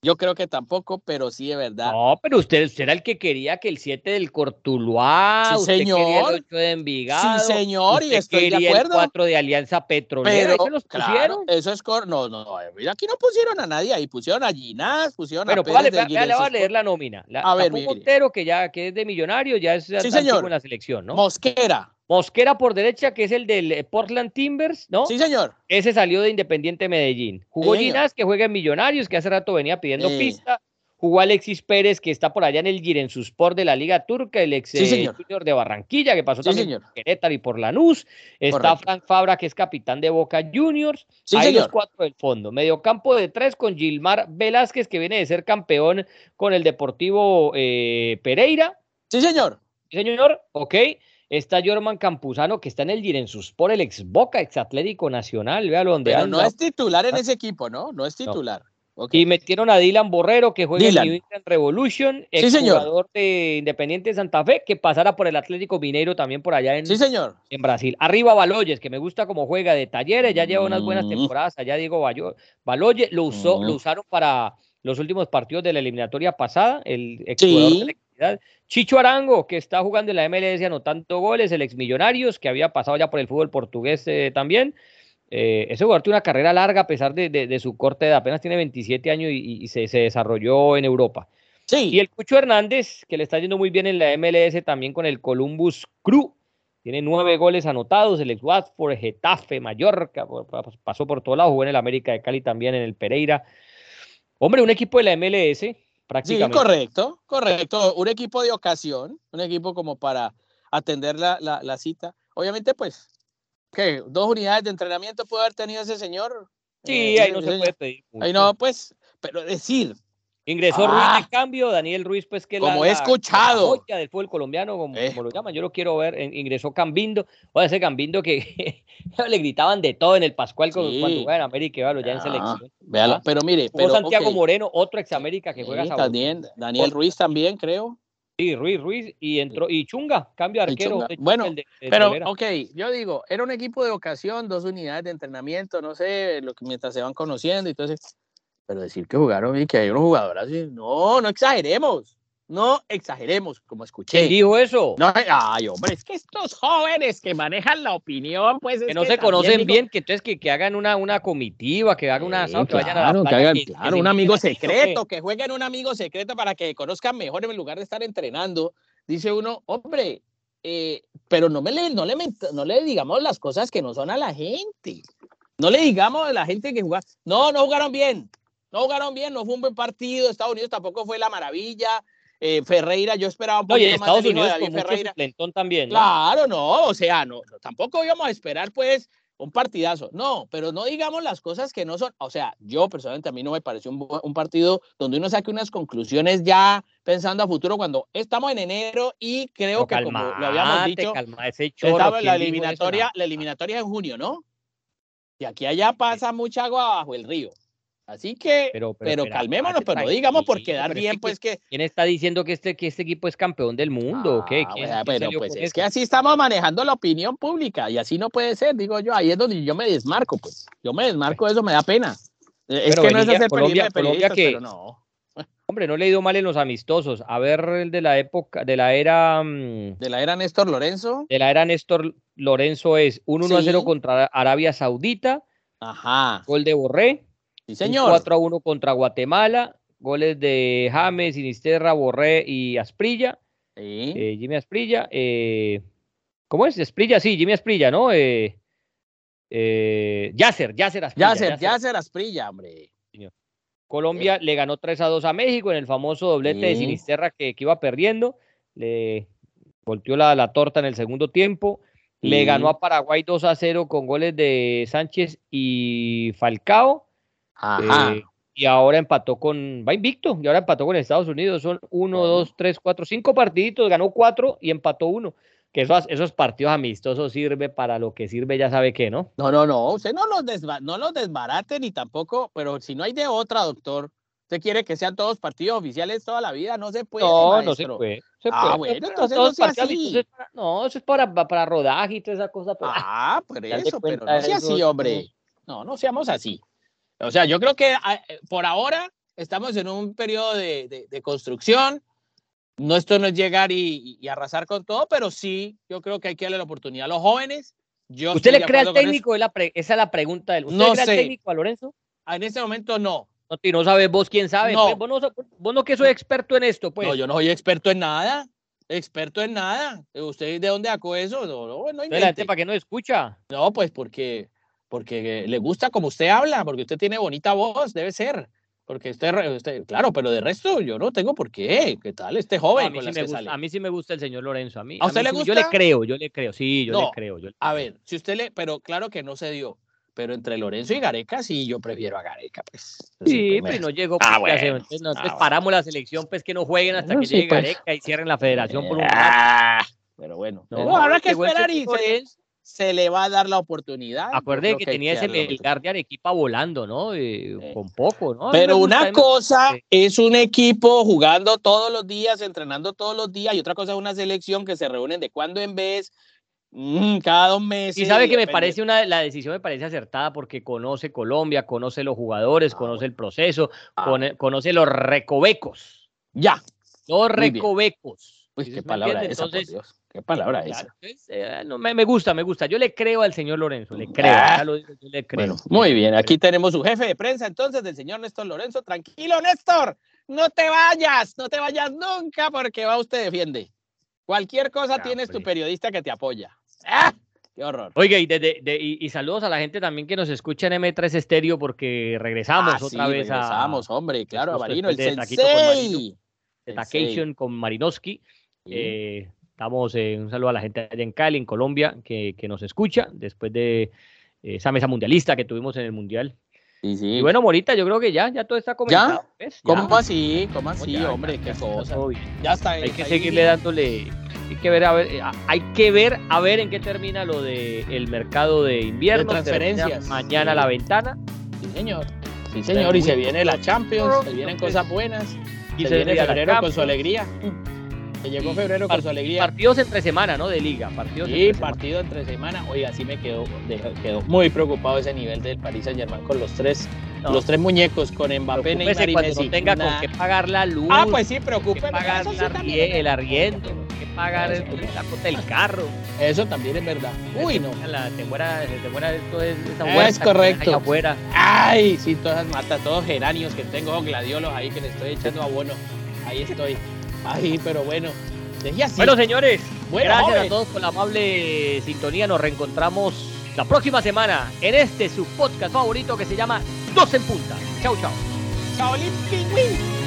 Yo creo que tampoco, pero sí de verdad. No, pero usted, usted era el que quería que el 7 del Cortuluá, Sí, usted quería señor. el 8 de Envigado, sí, señor, y de quería acuerdo. el 4 de Alianza Petrolera, Pero, ¿eso los claro, pusieron? eso es cor... No, no, no, aquí no pusieron a nadie ahí, pusieron a Ginás, pusieron Bueno, a Pérez vale, le voy a Guinness leer la nómina. La, A ver. Montero, que ya que es de millonario, ya es antiguo señor. en la selección, ¿no? Mosquera. Mosquera por derecha, que es el del eh, Portland Timbers, ¿no? Sí, señor. Ese salió de Independiente Medellín. Jugó Sí, señor. Ginás, que juega en Millonarios, que hace rato venía pidiendo Sí. pista. Jugó Alexis Pérez, que está por allá en el Girensuspor de la Liga Turca, el ex Sí, eh, señor. junior de Barranquilla, que pasó también señor. por Querétaro y por Lanús. Está Correcto. Frank Fabra, que es capitán de Boca Juniors. Sí, Ahí los señor. cuatro del fondo. Mediocampo de tres con Gilmar Velázquez, que viene de ser campeón con el Deportivo eh, Pereira. Sí, señor. Sí, señor, ok. Está Jorman Campuzano, que está en el Girensuspor, el ex Boca, ex Atlético Nacional. Véalo donde Pero no es titular en ese equipo, ¿no? No es titular. Y metieron a Dylan Borrero, que juega Dylan. en New England Revolution, Sí, ex señor. jugador de Independiente Santa Fe, que pasara por el Atlético Mineiro también por allá en, Sí, señor. en Brasil. Arriba Baloyes, que me gusta como juega de talleres, ya lleva unas buenas Mm. temporadas allá Diego Baloyes, lo usó, Mm. lo usaron para los últimos partidos de la eliminatoria pasada, el ex jugador Sí. de Chicho Arango, que está jugando en la MLS anotando goles, el ex Millonarios, que había pasado ya por el fútbol portugués eh, también. Eh, ese jugador tiene una carrera larga a pesar de, de- de su corta edad, apenas tiene 27 años y, y se, se desarrolló en Europa. Sí. Y el Cucho Hernández, que le está yendo muy bien en la MLS también con el Columbus Crew. Tiene nueve goles anotados, el ex Watford, Getafe, Mallorca, pasó por todos lados, jugó en el América de Cali también, en el Pereira. Hombre, un equipo de la MLS, Sí, correcto, correcto. Un equipo de ocasión, un equipo como para atender la, la, la cita. Obviamente, pues, ¿qué? ¿Dos unidades de entrenamiento puede haber tenido ese señor? Sí, Eh, ahí no se puede pedir. Ahí no, pues, pero decir, Ingresó Ah. Ruiz de cambio, Daniel Ruiz, pues que la- Como he escuchado. la del fútbol colombiano, como, Eh. como lo llaman, yo lo quiero ver. ingresó Cambindo, o ese Cambindo que *laughs* le gritaban de todo en el Pascual Sí. cuando jugaba en América, y ya en Ah. selección. Véalo, Ah. pero mire, pero, Santiago. Moreno, otro ex América que juega Sí, también, Daniel Ruiz también, creo. Sí, Ruiz, Ruiz, y entró, y Chunga, cambio de arquero. De Bueno, el de- de Pero, Solera. ok, yo digo, era un equipo de ocasión, dos unidades de entrenamiento, no sé, lo que mientras se van conociendo y todo eso. Pero decir que jugaron y que hay unos jugadores así, no, no exageremos, no exageremos, como escuché. ¿Quién dijo eso? No, ay, hombre, es que estos jóvenes que manejan la opinión, pues. que no se conocen digo- bien, que entonces que, que hagan una, una comitiva, que hagan una Sí, asado, que vayan a la claro, que hagan, claro, un amigo secreto, que jueguen un amigo secreto para que conozcan mejor en lugar de estar entrenando. Dice uno, hombre, eh, pero no, me le, no, le, no le digamos las cosas que no son a la gente. No le digamos a la gente que jugaron. No, no jugaron bien. No jugaron bien, no fue un buen partido. Estados Unidos tampoco fue la maravilla. Eh, Ferreira, yo esperaba un poquito en más Estados de Unidos con Ferreira. también, ¿no? Claro, no, o sea, no, tampoco íbamos a esperar pues un partidazo, no, pero no digamos las cosas que no son, o sea, yo personalmente a mí no me pareció un, partido donde uno saque unas conclusiones ya pensando a futuro cuando estamos en enero y creo que como lo habíamos dicho, calma, ese la eliminatoria, No. la eliminatoria en junio, ¿no? Y aquí allá pasa mucha agua bajo el río. Así que, Pero, pero, pero, espera, calmémonos, pero no digamos por quedar pero bien, que pues que ¿Quién está diciendo que este, que este equipo es campeón del mundo o qué? Ah, ¿Quién- bueno, quién bueno, salió pues es que así estamos manejando la opinión pública y así no puede ser, digo yo. Ahí es donde yo me desmarco, pues. Yo me desmarco de eso, me da pena. Eh, Es Pero que no es hacer Colombia- Colombia que- pero no. *laughs* Hombre, no le he ido mal en los amistosos. A ver el de la época, de la era, mm, De la era Néstor Lorenzo. de la era Néstor Lorenzo es un 1 a 0 Sí. contra Arabia Saudita, Ajá. gol de Borré, Sí, un señor. 4 a 1 contra Guatemala, goles de James, Sinisterra, Borré y Asprilla, Sí. eh, Jimmy Asprilla, eh, ¿cómo es? Asprilla, sí, Jimmy Asprilla, ¿no? Eh, eh, Yasser, Yasser Asprilla. Yasser, Yasser. Yasser Asprilla, hombre. Colombia le ganó 3 a 2 a México en el famoso doblete de. Sinisterra que, que iba perdiendo. Le volteó la, la torta en el segundo tiempo. Le ganó a Paraguay 2 a 0 con goles de Sánchez y Falcao. Ajá. eh, y ahora empató con. Va invicto. Y ahora empató con Estados Unidos. Son 1, Bueno. 2, 3, 4, 5 partiditos. Ganó 4 y empató 1. Que esos, esos partidos amistosos sirve para lo que sirve, ya sabe que, ¿no? No, no, no. Usted no los, desba- no los desbarate ni tampoco, pero si no hay de otra, doctor. Usted quiere que sean todos partidos oficiales toda la vida, no se puede. no, no se puede. se Ah, puede, bueno, entonces todos no partidos así. no, eso es para, para rodaje y toda esa cosa. pero, ah, por *laughs* eso, pero no sea así, hombre. No, no seamos así. O sea, yo creo que ah, eh, por ahora estamos en un periodo de, de- de construcción. No, esto no es llegar y, y arrasar con todo, pero sí, yo creo que hay que darle la oportunidad a los jóvenes. Yo ¿Usted le cree al técnico? Es la pre- esa es la pregunta de él. ¿Usted No le cree sé. al técnico a Lorenzo? Ah, En este momento no. No, no sabes vos quién sabe. No. pues, vos, no, vos no que soy experto en esto, pues. no, yo no soy experto en nada. Experto en nada. ¿Usted de dónde sacó eso? No, no, no Entonces, la gente para qué no escucha. No, pues porque, porque le gusta como usted habla, porque usted tiene bonita voz, debe ser. Porque usted, usted- claro, pero de resto yo no tengo por qué. ¿Qué tal este No, joven a, mí con sí las me que gusta, sale? a mí sí me gusta el señor Lorenzo. A, mí, ¿A usted mí le sí- Yo le gusta? creo, yo le creo. Sí, yo le No, creo. yo le A ver, si usted le, pero claro que no se dio. Pero entre Lorenzo y Gareca, sí, yo prefiero a Gareca, pues. Sí, pues, pero no llegó. Ah, pues, ¿qué hacemos? bueno. Entonces, no, Ah, entonces bueno. paramos la selección, pues que no jueguen hasta que sí, llegue pues. Gareca y cierren la federación por un rato. Ah, Pero bueno, No, habrá que esperar y Lorenzo. Se le va a dar la oportunidad. Acuerde que hay tenía ese. Melgar de Arequipa volando, ¿no? Eh, Sí. Con poco, ¿no? Pero una cosa es un equipo jugando todos los días, entrenando todos los días, y otra cosa es una selección que se reúnen de cuando en vez, mm, cada dos meses. Y sabe que me parece una, la decisión me parece acertada porque conoce Colombia, conoce los jugadores, Ah, conoce el proceso, Ah, conoce los recovecos, Ya. los recovecos. Uy, ¿Sí qué palabra entiende? esa, por Entonces, Dios. Qué palabra esa. entonces, eh, no, me, me gusta, me gusta. Yo le creo al señor Lorenzo, le creo. Ah. lo yo le creo. Bueno, muy bien. Aquí tenemos su jefe de prensa entonces, del señor Néstor Lorenzo. Tranquilo, Néstor. No te vayas, no te vayas nunca porque va usted defiende. Cualquier cosa Ya, tienes tu periodista que te apoya. ¡Ah! ¡Qué horror! Oiga, y, desde- de- y, y saludos a la gente también que nos escucha en M3 Estéreo porque regresamos Ah, otra sí, vez a regresamos, hombre, claro, a justo Marino, el Taquito con sensei. Marino. de Tacation con Marinowski. Eh, Estamos, eh, un saludo a la gente allá en Cali, en Colombia, que, que nos escucha después de eh, esa mesa mundialista que tuvimos en el Mundial. Sí, sí. Y bueno, Morita, yo creo que ya, ya todo está comentado. ¿ves? ¿Cómo Ya. así? ¿Cómo así, ya, hombre? ya, qué ya cosa. Ya está. Hay que ahí. seguirle dándole, hay que ver a ver, eh, hay que ver a ver en qué termina lo de el mercado de invierno. De transferencias. Mañana Sí. la ventana. Sí, señor. Sí, señor, y se viene la Champions, se vienen cosas buenas. Y se, se viene febrero con su alegría. Se llegó febrero con su alegría. Partidos entre semana, ¿no? De liga. Partidos Sí, entre semana. partido entre semana. Oiga, sí me quedó, quedó muy preocupado ese nivel del Paris Saint Germain con los tres, No. los tres muñecos, con Mbappé, Neymar y cuando Messi. no tenga con qué pagar la luz. Ah, pues sí, que preocúpeme. pagar sí arrie- el arriendo, que pagar el, la cuota del carro. Eso también es verdad. Uy, no. La, te muera, te muera esto es, esa Es que correcto. afuera. Ay, sí, todas las matas, todos geranios que tengo, gladiolos ahí que le estoy echando abono. Ahí estoy. Ay, pero bueno. Así. Bueno, señores, Bueno, gracias a todos por la amable sintonía. Nos reencontramos la próxima semana en este su podcast favorito que se llama Dos en Punta. Chau, chau. Shaolin Pingüín.